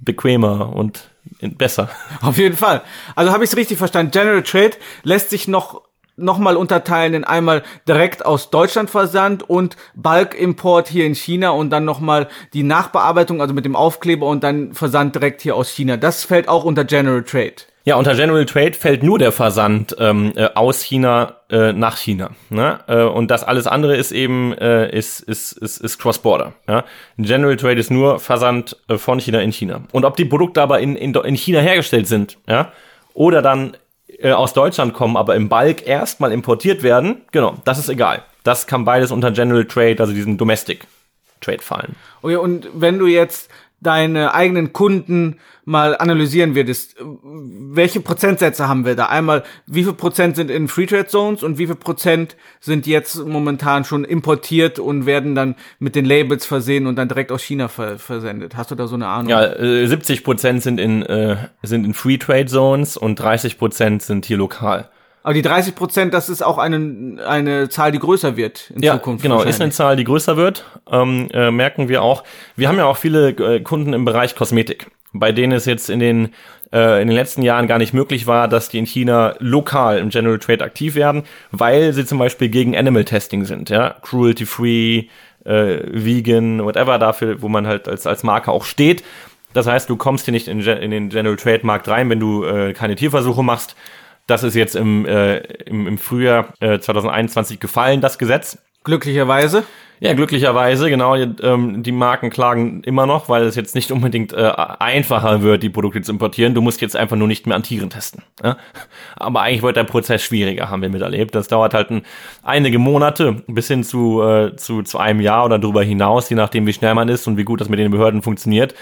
bequemer und besser. Auf jeden Fall. Also habe ich es richtig verstanden. General Trade lässt sich noch nochmal unterteilen in einmal direkt aus Deutschland Versand und Bulk-Import hier in China und dann nochmal die Nachbearbeitung, also mit dem Aufkleber und dann Versand direkt hier aus China. Das fällt auch unter General Trade. Ja, unter General Trade fällt nur der Versand ähm, äh, aus China äh, nach China. Ne? Äh, und das alles andere ist eben äh, ist, ist, ist, ist Cross-Border. Ja? General Trade ist nur Versand äh, von China in China. Und ob die Produkte aber in, in, in China hergestellt sind, ja, oder dann äh, aus Deutschland kommen, aber im Bulk erstmal importiert werden, genau, das ist egal. Das kann beides unter General Trade, also diesen Domestic Trade fallen. Okay, und wenn du jetzt deine eigenen Kunden mal analysieren würdest, welche Prozentsätze haben wir da? Einmal, wie viel Prozent sind in Free Trade Zones und wie viel Prozent sind jetzt momentan schon importiert und werden dann mit den Labels versehen und dann direkt aus China ver versendet? Hast du da so eine Ahnung? Ja, äh, 70 Prozent sind in, äh, sind in Free Trade Zones und 30 Prozent sind hier lokal. Aber die 30 Prozent, das ist auch eine, eine Zahl, die größer wird in ja, Zukunft. Genau, ist eine Zahl, die größer wird. Ähm, äh, merken wir auch. Wir haben ja auch viele äh, Kunden im Bereich Kosmetik, bei denen es jetzt in den äh, in den letzten Jahren gar nicht möglich war, dass die in China lokal im General Trade aktiv werden, weil sie zum Beispiel gegen Animal Testing sind, ja, cruelty free, äh, vegan, whatever dafür, wo man halt als als Marke auch steht. Das heißt, du kommst hier nicht in, in den General Trade Markt rein, wenn du äh, keine Tierversuche machst das ist jetzt im, äh, im, im Frühjahr äh, 2021 gefallen, das Gesetz. Glücklicherweise. Ja, glücklicherweise, genau. Ähm, die Marken klagen immer noch, weil es jetzt nicht unbedingt äh, einfacher wird, die Produkte zu importieren. Du musst jetzt einfach nur nicht mehr an Tieren testen. Ja? Aber eigentlich wird der Prozess schwieriger, haben wir miterlebt. Das dauert halt ein, einige Monate bis hin zu, äh, zu, zu einem Jahr oder darüber hinaus, je nachdem, wie schnell man ist und wie gut das mit den Behörden funktioniert.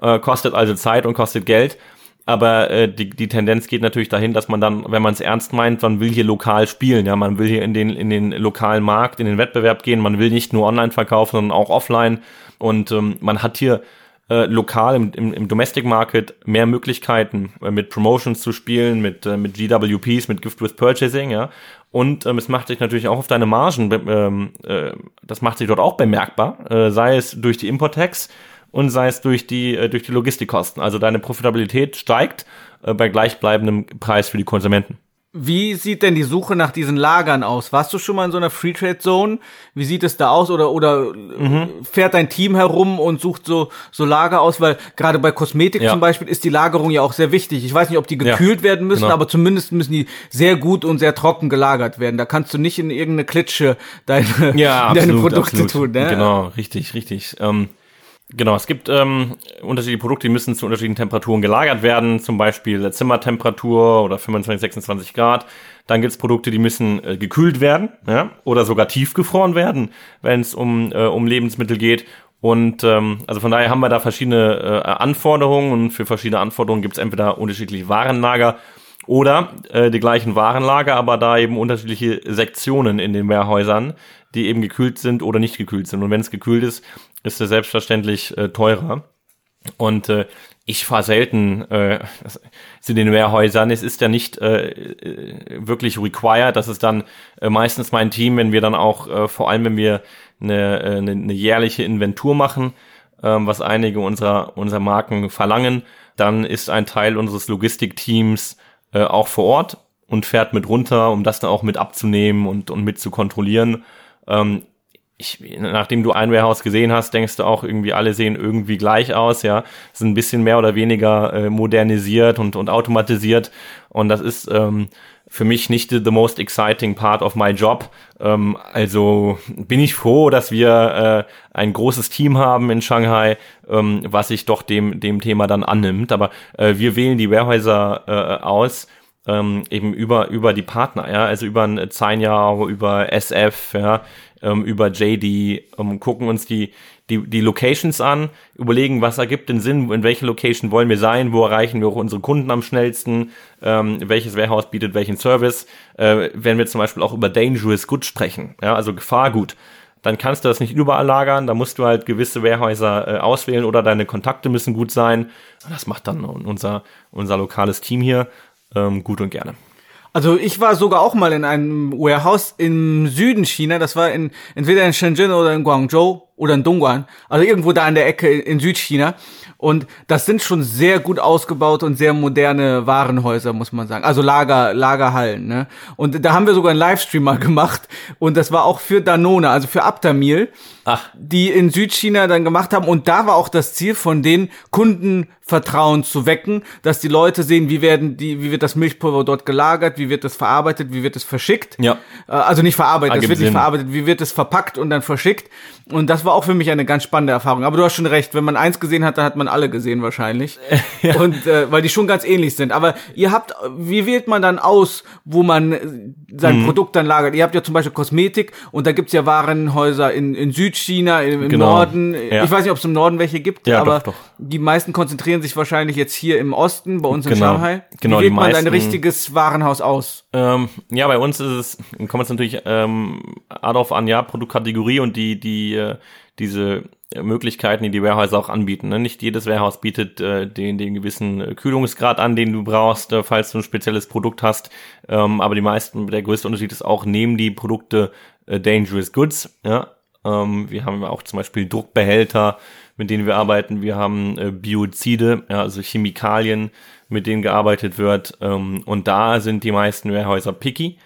Äh, kostet also Zeit und kostet Geld. Aber äh, die, die Tendenz geht natürlich dahin, dass man dann, wenn man es ernst meint, man will hier lokal spielen. Ja, man will hier in den, in den lokalen Markt, in den Wettbewerb gehen. Man will nicht nur online verkaufen, sondern auch offline. Und ähm, man hat hier äh, lokal im, im, im Domestic Market mehr Möglichkeiten, äh, mit Promotions zu spielen, mit, äh, mit GWPs, mit Gift with Purchasing, ja. Und ähm, es macht sich natürlich auch auf deine Margen, ähm, äh, das macht sich dort auch bemerkbar, äh, sei es durch die Import-Tax, und sei es durch die, äh, durch die Logistikkosten. Also deine Profitabilität steigt äh, bei gleichbleibendem Preis für die Konsumenten. Wie sieht denn die Suche nach diesen Lagern aus? Warst du schon mal in so einer Free Trade Zone? Wie sieht es da aus? Oder oder mhm. fährt dein Team herum und sucht so so Lager aus? Weil gerade bei Kosmetik ja. zum Beispiel ist die Lagerung ja auch sehr wichtig. Ich weiß nicht, ob die gekühlt ja, werden müssen, genau. aber zumindest müssen die sehr gut und sehr trocken gelagert werden. Da kannst du nicht in irgendeine Klitsche deine, ja, (laughs) absolut, deine Produkte absolut. tun. Ne? Genau, richtig, richtig. Ähm Genau, es gibt ähm, unterschiedliche Produkte, die müssen zu unterschiedlichen Temperaturen gelagert werden, zum Beispiel Zimmertemperatur oder 25, 26 Grad. Dann gibt es Produkte, die müssen äh, gekühlt werden ja, oder sogar tiefgefroren werden, wenn es um, äh, um Lebensmittel geht. Und ähm, also von daher haben wir da verschiedene äh, Anforderungen und für verschiedene Anforderungen gibt es entweder unterschiedliche Warenlager oder äh, die gleichen Warenlager, aber da eben unterschiedliche Sektionen in den Warehäusern, die eben gekühlt sind oder nicht gekühlt sind. Und wenn es gekühlt ist, ist es selbstverständlich äh, teurer. Und äh, ich fahre selten äh, zu den Warehäusern. Es ist ja nicht äh, äh, wirklich required. Das ist dann äh, meistens mein Team, wenn wir dann auch, äh, vor allem wenn wir eine, äh, eine, eine jährliche Inventur machen, äh, was einige unserer, unserer Marken verlangen, dann ist ein Teil unseres Logistikteams äh, auch vor Ort und fährt mit runter, um das dann auch mit abzunehmen und, und mit zu kontrollieren. Ähm, ich, nachdem du ein Warehouse gesehen hast, denkst du auch irgendwie, alle sehen irgendwie gleich aus, ja. Sind ein bisschen mehr oder weniger äh, modernisiert und, und automatisiert. Und das ist ähm, für mich nicht the, most exciting part of my job. Ähm, also bin ich froh, dass wir äh, ein großes Team haben in Shanghai, ähm, was sich doch dem, dem Thema dann annimmt. Aber äh, wir wählen die Warehäuser äh, aus ähm, eben über über die Partner, ja, also über ein Zainja, über SF, ja, ähm, über JD, ähm, gucken uns die, die, die Locations an, überlegen, was ergibt den Sinn, in welcher Location wollen wir sein, wo erreichen wir auch unsere Kunden am schnellsten, ähm, welches Warehouse bietet welchen Service. Äh, wenn wir zum Beispiel auch über Dangerous Good sprechen, ja, also Gefahrgut, dann kannst du das nicht überall lagern, da musst du halt gewisse Warehäuser äh, auswählen oder deine Kontakte müssen gut sein. Das macht dann unser, unser lokales Team hier ähm, gut und gerne. Also ich war sogar auch mal in einem Warehouse im Süden China. Das war in entweder in Shenzhen oder in Guangzhou oder in Dongguan, also irgendwo da in der Ecke in Südchina. Und das sind schon sehr gut ausgebaute und sehr moderne Warenhäuser, muss man sagen. Also Lager, Lagerhallen, ne? Und da haben wir sogar einen Livestream mal (laughs) gemacht. Und das war auch für Danone, also für Aptamil, Ach. die in Südchina dann gemacht haben. Und da war auch das Ziel von den Kundenvertrauen zu wecken, dass die Leute sehen, wie werden die, wie wird das Milchpulver dort gelagert, wie wird das verarbeitet, wie wird es verschickt. Ja. Äh, Also nicht verarbeitet, es wird nicht verarbeitet, wie wird es verpackt und dann verschickt. Und das war auch für mich eine ganz spannende Erfahrung. Aber du hast schon recht, wenn man eins gesehen hat, dann hat man alle gesehen wahrscheinlich. (laughs) Und äh, weil die schon ganz ähnlich sind. Aber ihr habt, wie wählt man dann aus, wo man äh, sein Mhm. Produkt dann lagert? Ihr habt ja zum Beispiel Kosmetik und da gibt's ja Warenhäuser in, in Südchina, im, im Genau. Norden. Ja. Ich weiß nicht, ob es im Norden welche gibt, Ja, aber doch, doch. die meisten konzentrieren sich wahrscheinlich jetzt hier im Osten, bei uns in Genau. Shanghai. Genau, wie wählt man ein meisten- richtiges Warenhaus aus? Ähm, ja, bei uns ist es, kommt es natürlich ähm, darauf an, ja, Produktkategorie und die, die, äh, diese Möglichkeiten, die die Warehäuser auch anbieten. Ne? Nicht jedes Warehouse bietet äh, den, den gewissen äh, Kühlungsgrad an, den du brauchst, äh, falls du ein spezielles Produkt hast. Ähm, aber die meisten, der größte Unterschied ist auch, nehmen die Produkte äh, Dangerous Goods. Ja? Ähm, wir haben auch zum Beispiel Druckbehälter, mit denen wir arbeiten. Wir haben äh, Biozide, ja, also Chemikalien, mit denen gearbeitet wird. Ähm, und da sind die meisten Warehäuser picky.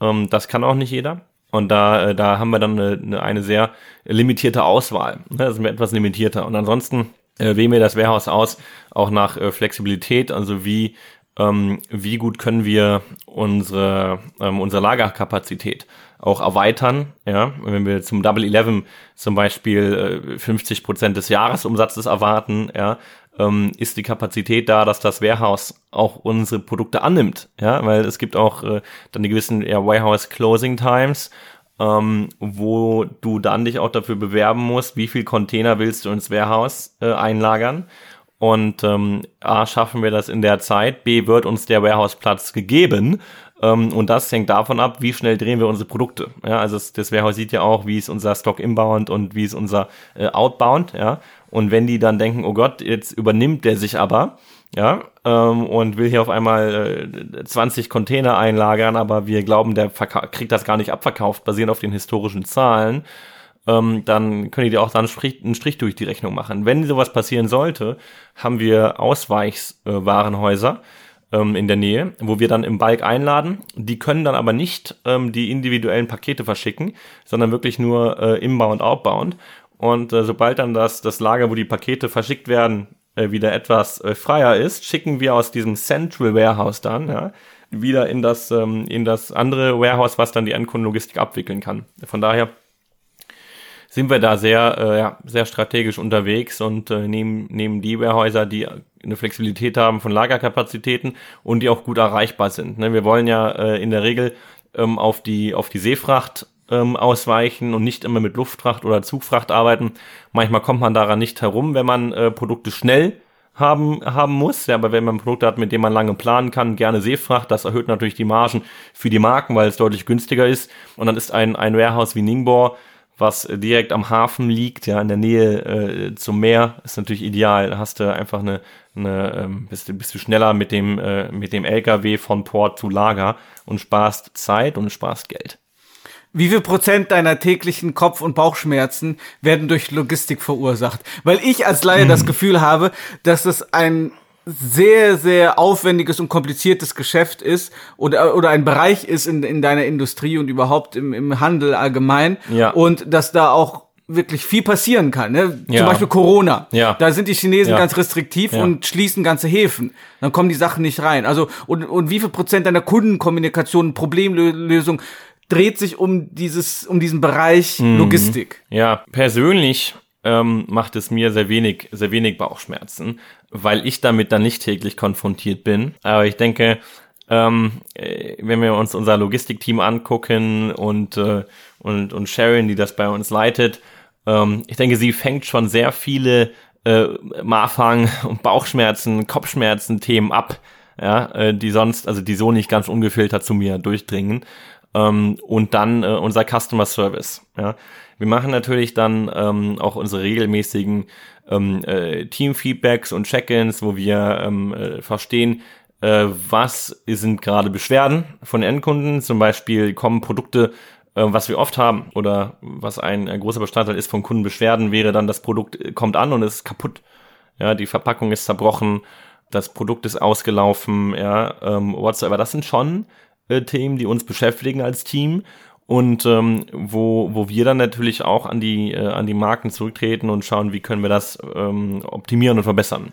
Ähm, das kann auch nicht jeder. Und da, äh, da haben wir dann eine, eine, sehr limitierte Auswahl. Ne? Da sind wir etwas limitierter. Und ansonsten äh, wählen wir das Warehouse aus, auch nach äh, Flexibilität, also wie, ähm, wie gut können wir unsere, ähm, unsere Lagerkapazität auch erweitern. Ja, wenn wir zum Double Eleven zum Beispiel äh, 50 Prozent des Jahresumsatzes erwarten, ja, ähm, ist die Kapazität da, dass das Warehouse auch unsere Produkte annimmt. Ja, weil es gibt auch äh, dann die gewissen ja, Warehouse Closing Times, ähm, wo du dann dich auch dafür bewerben musst, wie viel Container willst du ins Warehouse äh, einlagern. Und ähm, A, schaffen wir das in der Zeit, B, wird uns der Warehouse-Platz gegeben. Ähm, und das hängt davon ab, wie schnell drehen wir unsere Produkte. Ja, also das, das Warehouse sieht ja auch, wie ist unser Stock inbound und wie ist unser äh, outbound. Ja, und wenn die dann denken, oh Gott, jetzt übernimmt der sich aber, ja, ähm, und will hier auf einmal äh, 20 Container einlagern, aber wir glauben, der kriegt das gar nicht abverkauft, basierend auf den historischen Zahlen, ähm, dann können die auch dann einen Strich, einen Strich durch die Rechnung machen. Wenn sowas passieren sollte, haben wir Ausweichswarenhäuser ähm, in der Nähe, wo wir dann im Bulk einladen. Die können dann aber nicht ähm, die individuellen Pakete verschicken, sondern wirklich nur äh, inbound, outbound. Und äh, sobald dann das, das Lager, wo die Pakete verschickt werden, äh, wieder etwas äh, freier ist, schicken wir aus diesem Central Warehouse dann, ja, wieder in das, ähm, in das andere Warehouse, was dann die Endkundenlogistik abwickeln kann. Von daher sind wir da sehr, äh, ja, sehr strategisch unterwegs und äh, nehmen, nehmen die Warehäuser, die eine Flexibilität haben von Lagerkapazitäten und die auch gut erreichbar sind. Ne? Wir wollen ja äh, in der Regel ähm, auf die auf die Seefracht ähm, ausweichen und nicht immer mit Luftfracht oder Zugfracht arbeiten. Manchmal kommt man daran nicht herum, wenn man äh, Produkte schnell haben, haben muss. Ja, aber wenn man Produkte hat, mit denen man lange planen kann, gerne Seefracht, das erhöht natürlich die Margen für die Marken, weil es deutlich günstiger ist. Und dann ist ein, ein Warehouse wie Ningbo, was direkt am Hafen liegt, ja, in der Nähe äh, zum Meer, ist natürlich ideal. Da hast du einfach eine, eine ähm, bist, du- bist du schneller mit dem, äh, mit dem LKW von Port zu Lager und sparst Zeit und sparst Geld. Wie viel Prozent deiner täglichen Kopf- und Bauchschmerzen werden durch Logistik verursacht? Weil ich als Laie das Gefühl habe, dass es ein sehr, sehr aufwendiges und kompliziertes Geschäft ist oder, oder ein Bereich ist in, in deiner Industrie und überhaupt im, im Handel allgemein. Ja. Und dass da auch wirklich viel passieren kann. Ne? Zum Ja. Beispiel Corona. Ja. Da sind die Chinesen Ja. ganz restriktiv Ja. und schließen ganze Häfen. Dann kommen die Sachen nicht rein. Also und, und wie viel Prozent deiner Kundenkommunikation, Problemlösung dreht sich um dieses, um diesen Bereich Mhm. Logistik? Ja, persönlich ähm, macht es mir sehr wenig, sehr wenig Bauchschmerzen, weil ich damit dann nicht täglich konfrontiert bin. Aber ich denke, ähm, äh, wenn wir uns unser Logistikteam angucken und, äh, und, und Sharon, die das bei uns leitet, ähm, ich denke, sie fängt schon sehr viele äh, Marfang und Bauchschmerzen, Kopfschmerzen, Themen ab, ja, äh, die sonst, also die so nicht ganz ungefiltert zu mir durchdringen. Ähm, und dann äh, unser Customer Service. Ja. Wir machen natürlich dann ähm, auch unsere regelmäßigen ähm, äh, Team-Feedbacks und Check-ins, wo wir ähm, äh, verstehen, äh, was sind gerade Beschwerden von Endkunden. Zum Beispiel kommen Produkte äh, was wir oft haben oder was ein, ein großer Bestandteil ist von Kundenbeschwerden, wäre dann, das Produkt äh, kommt an und ist kaputt. Ja, die Verpackung ist zerbrochen, das Produkt ist ausgelaufen, ja, ähm, whatsoever. Das sind schon äh, Themen, die uns beschäftigen als Team und ähm, wo, wo wir dann natürlich auch an die, äh, an die Marken zurücktreten und schauen, wie können wir das ähm, optimieren und verbessern.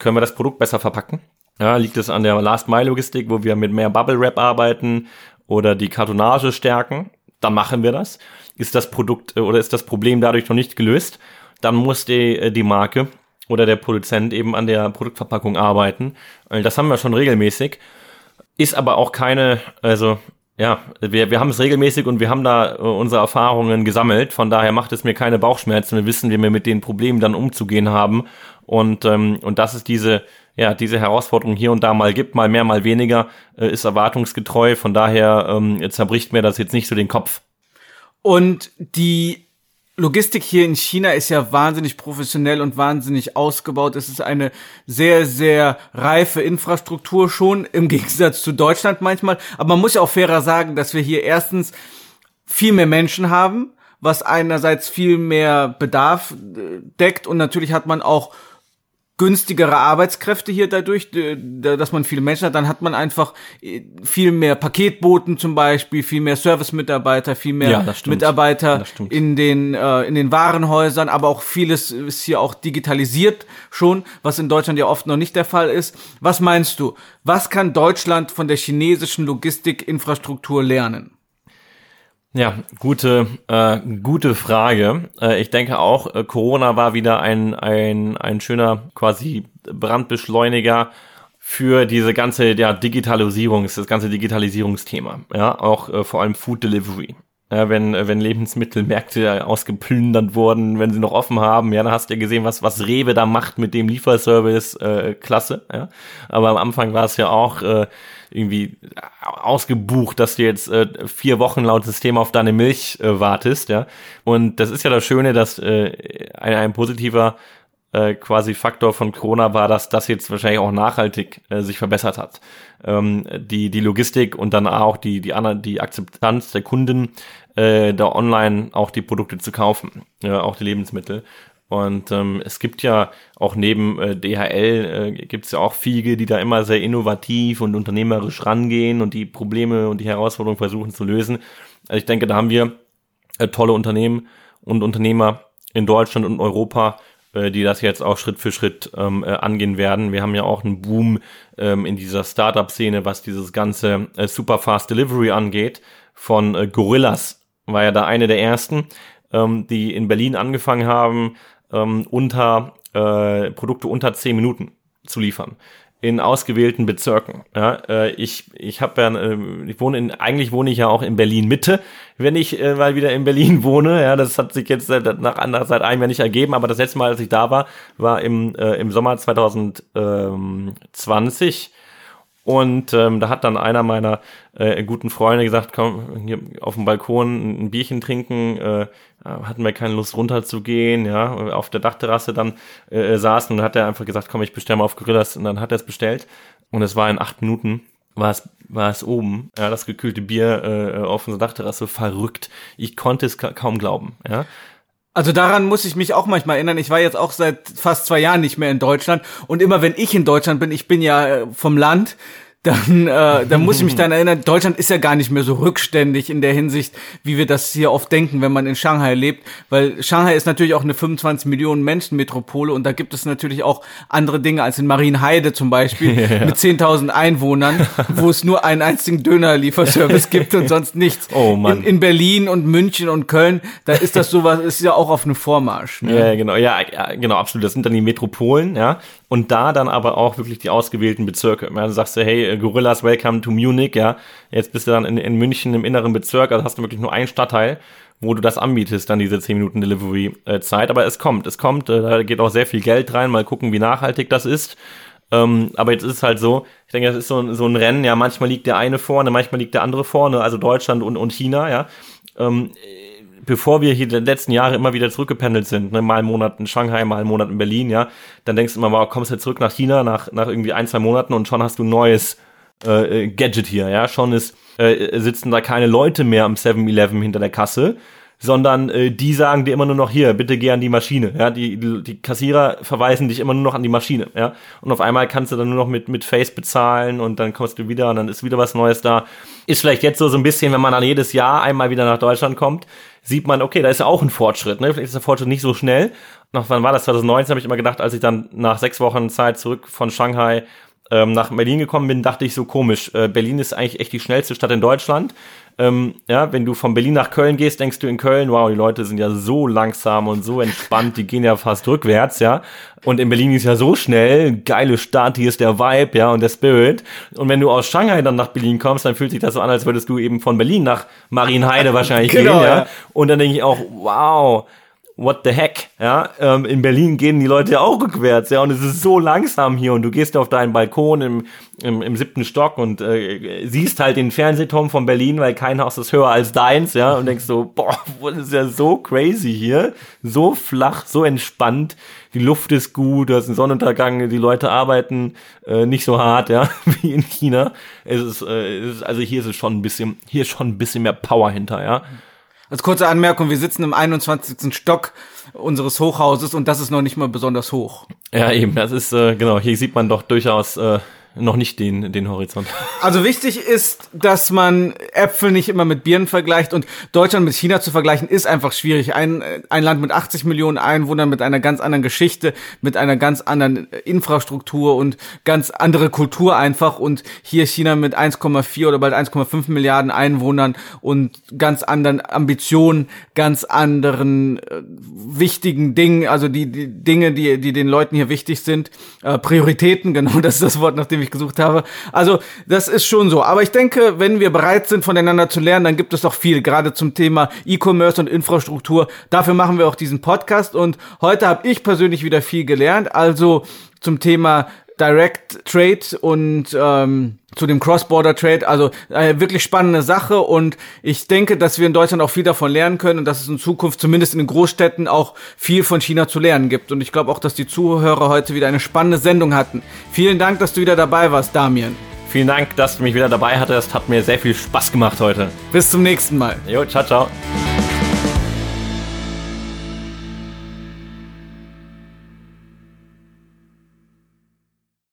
Können wir das Produkt besser verpacken? Ja, liegt es an der Last-Mile-Logistik, wo wir mit mehr Bubble-Wrap arbeiten oder die Kartonage stärken? Dann machen wir das. Ist das Produkt äh, oder ist das Problem dadurch noch nicht gelöst? Dann muss die, äh, die Marke oder der Produzent eben an der Produktverpackung arbeiten. Das haben wir schon regelmäßig. Ist aber auch keine, also ja, wir, wir haben es regelmäßig und wir haben da äh, unsere Erfahrungen gesammelt. Von daher macht es mir keine Bauchschmerzen. Wir wissen, wie wir mit den Problemen dann umzugehen haben. Und, ähm, und dass es diese, ja, diese Herausforderung hier und da mal gibt, mal mehr, mal weniger, äh, ist erwartungsgetreu. Von daher ähm, zerbricht mir das jetzt nicht so den Kopf. Und die Logistik hier in China ist ja wahnsinnig professionell und wahnsinnig ausgebaut. Es ist eine sehr, sehr reife Infrastruktur schon, im (laughs) Gegensatz zu Deutschland manchmal. Aber man muss ja auch fairer sagen, dass wir hier erstens viel mehr Menschen haben, was einerseits viel mehr Bedarf äh, deckt und natürlich hat man auch günstigere Arbeitskräfte hier dadurch, dass man viele Menschen hat, dann hat man einfach äh, viel mehr Paketboten zum Beispiel, viel mehr Service-Mitarbeiter, viel mehr ja, Mitarbeiter in den äh, in den Warenhäusern, aber auch vieles ist hier auch digitalisiert schon, was in Deutschland ja oft noch nicht der Fall ist. Was meinst du? Was kann Deutschland von der chinesischen Logistikinfrastruktur lernen? Ja, gute, äh, gute Frage. Äh, ich denke auch, äh, Corona war wieder ein, ein, ein schöner quasi Brandbeschleuniger für diese ganze ja, Digitalisierung, das ganze Digitalisierungsthema. Ja, auch äh, vor allem Food Delivery. Ja, wenn, wenn Lebensmittelmärkte ausgeplündert wurden, wenn sie noch offen haben, ja, dann hast du ja gesehen, was, was Rewe da macht mit dem Lieferservice, äh, klasse, ja. Aber am Anfang war es ja auch äh, irgendwie ausgebucht, dass du jetzt äh, vier Wochen laut System auf deine Milch äh, wartest, ja. Und das ist ja das Schöne, dass äh, ein, ein positiver äh, quasi Faktor von Corona war, dass das jetzt wahrscheinlich auch nachhaltig äh, sich verbessert hat. Ähm, die, die Logistik und dann auch die, die, die Akzeptanz der Kunden, äh, da online auch die Produkte zu kaufen, ja, auch die Lebensmittel. Und ähm, es gibt ja auch neben äh, DHL äh, gibt es ja auch Fiege, die da immer sehr innovativ und unternehmerisch rangehen und die Probleme und die Herausforderungen versuchen zu lösen. Also ich denke, da haben wir äh, tolle Unternehmen und Unternehmer in Deutschland und Europa, äh, die das jetzt auch Schritt für Schritt ähm, äh, angehen werden. Wir haben ja auch einen Boom ähm, in dieser Startup-Szene, was dieses ganze äh, Superfast Delivery angeht. Von äh, Gorillas war ja da eine der ersten, ähm, die in Berlin angefangen haben, ähm, unter äh, Produkte unter zehn Minuten zu liefern in ausgewählten Bezirken. Ja, äh, ich ich habe ja, äh, ich wohne in, eigentlich wohne ich ja auch in Berlin Mitte, wenn ich äh, mal wieder in Berlin (laughs) wohne. Ja, das hat sich jetzt seit, nach anderer seit einem Jahr nicht ergeben, aber das letzte Mal, als ich da war, war im äh, im Sommer 2020 und ähm, da hat dann einer meiner äh, guten Freunde gesagt, komm, hier auf dem Balkon ein Bierchen trinken. Äh, hatten wir keine Lust runterzugehen, ja. Auf der Dachterrasse dann äh, saßen und hat er einfach gesagt, komm, ich bestelle mal auf Gorillas. Und dann hat er es bestellt. Und es war in acht Minuten war es, war es oben, ja, das gekühlte Bier äh, auf unserer Dachterrasse, verrückt. Ich konnte es ka kaum glauben, ja. Also daran muss ich mich auch manchmal erinnern. Ich war jetzt auch seit fast zwei Jahren nicht mehr in Deutschland und immer wenn ich in Deutschland bin, ich bin ja äh, vom Land, dann, äh, dann muss ich mich dann erinnern, Deutschland ist ja gar nicht mehr so rückständig in der Hinsicht, wie wir das hier oft denken, wenn man in Shanghai lebt, weil Shanghai ist natürlich auch eine 25 Millionen Menschen Metropole und da gibt es natürlich auch andere Dinge als in Marienheide zum Beispiel (laughs) ja. mit 10.000 Einwohnern, wo es nur einen einzigen Dönerlieferservice gibt und sonst nichts. Oh Mann. In, in, Berlin und München und Köln, da ist das sowas, ist ja auch auf einem Vormarsch. Ne? Ja, genau, ja, ja, genau, absolut. Das sind dann die Metropolen, ja, und da dann aber auch wirklich die ausgewählten Bezirke. Ja, dann sagst du, hey, Gorillas, welcome to Munich, ja. Jetzt bist du dann in, in München im inneren Bezirk, also hast du wirklich nur einen Stadtteil, wo du das anbietest, dann diese 10 Minuten Delivery-Zeit. Aber es kommt, es kommt, äh, da geht auch sehr viel Geld rein, mal gucken, wie nachhaltig das ist. Ähm, aber jetzt ist es halt so, ich denke, das ist so, so ein Rennen, ja, manchmal liegt der eine vorne, manchmal liegt der andere vorne, also Deutschland und, und China, ja. Ähm, bevor wir hier die letzten Jahre immer wieder zurückgependelt sind, ne, mal einen Monat in Shanghai, mal einen Monat in Berlin, ja, dann denkst du immer, wow, kommst du jetzt zurück nach China nach, nach irgendwie ein, zwei Monaten und schon hast du ein neues äh, äh Gadget hier, ja, schon ist äh, sitzen da keine Leute mehr am 7-Eleven hinter der Kasse, sondern äh, die sagen dir immer nur noch hier, bitte geh an die Maschine. Ja, die, die, Kassierer verweisen dich immer nur noch an die Maschine. Ja, und auf einmal kannst du dann nur noch mit mit Face bezahlen und dann kommst du wieder und dann ist wieder was Neues da. Ist vielleicht jetzt so so ein bisschen, wenn man dann jedes Jahr einmal wieder nach Deutschland kommt, sieht man, okay, da ist ja auch ein Fortschritt. Ne? Vielleicht ist der Fortschritt nicht so schnell. Nach wann war das? 2019 habe ich immer gedacht, als ich dann nach sechs Wochen Zeit zurück von Shanghai ähm, nach Berlin gekommen bin, dachte ich so komisch. Äh, Berlin ist eigentlich echt die schnellste Stadt in Deutschland. Ähm, ja, wenn du von Berlin nach Köln gehst, denkst du in Köln, wow, die Leute sind ja so langsam und so entspannt, die gehen ja fast rückwärts, ja. Und in Berlin ist ja so schnell, geile Stadt, hier ist der Vibe, ja, und der Spirit. Und wenn du aus Shanghai dann nach Berlin kommst, dann fühlt sich das so an, als würdest du eben von Berlin nach Marienheide wahrscheinlich genau, gehen, ja. ja. Und dann denke ich auch, wow, what the heck, ja, ähm, in Berlin gehen die Leute ja auch rückwärts, ja, und es ist so langsam hier und du gehst auf deinen Balkon im, im, im siebten Stock und äh, siehst halt den Fernsehturm von Berlin, weil kein Haus ist höher als deins, ja, und denkst so, boah, (laughs) das ist ja so crazy hier, so flach, so entspannt, die Luft ist gut, du hast einen Sonnenuntergang, die Leute arbeiten äh, nicht so hart, ja, (laughs) wie in China. Es ist, äh, es ist, also hier ist es schon ein bisschen, hier ist schon ein bisschen mehr Power hinter, ja. Als kurze Anmerkung, wir sitzen im 21. Stock unseres Hochhauses und das ist noch nicht mal besonders hoch. Ja, eben, das ist, äh, genau, hier sieht man doch durchaus äh, noch nicht den, den Horizont. (laughs) Also wichtig ist, dass man Äpfel nicht immer mit Birnen vergleicht und Deutschland mit China zu vergleichen ist einfach schwierig. Ein, ein Land mit 80 Millionen Einwohnern, mit einer ganz anderen Geschichte, mit einer ganz anderen Infrastruktur und ganz andere Kultur einfach und hier China mit 1,4 oder bald 1,5 Milliarden Einwohnern und ganz anderen Ambitionen, ganz anderen äh, wichtigen Dingen, also die, die Dinge, die, die den Leuten hier wichtig sind, äh, Prioritäten, (laughs) genau das ist das Wort, nach dem ich gesucht habe. Also das ist schon so. Aber ich denke, wenn wir bereit sind, voneinander zu lernen, dann gibt es doch viel, gerade zum Thema E-Commerce und Infrastruktur. Dafür machen wir auch diesen Podcast und heute habe ich persönlich wieder viel gelernt. Also zum Thema Direct Trade und ähm, zu dem Cross-Border Trade. Also äh, wirklich spannende Sache und ich denke, dass wir in Deutschland auch viel davon lernen können und dass es in Zukunft zumindest in den Großstädten auch viel von China zu lernen gibt. Und ich glaube auch, dass die Zuhörer heute wieder eine spannende Sendung hatten. Vielen Dank, dass du wieder dabei warst, Damian. Vielen Dank, dass du mich wieder dabei hattest. Hat mir sehr viel Spaß gemacht heute. Bis zum nächsten Mal. Jo, ciao, ciao.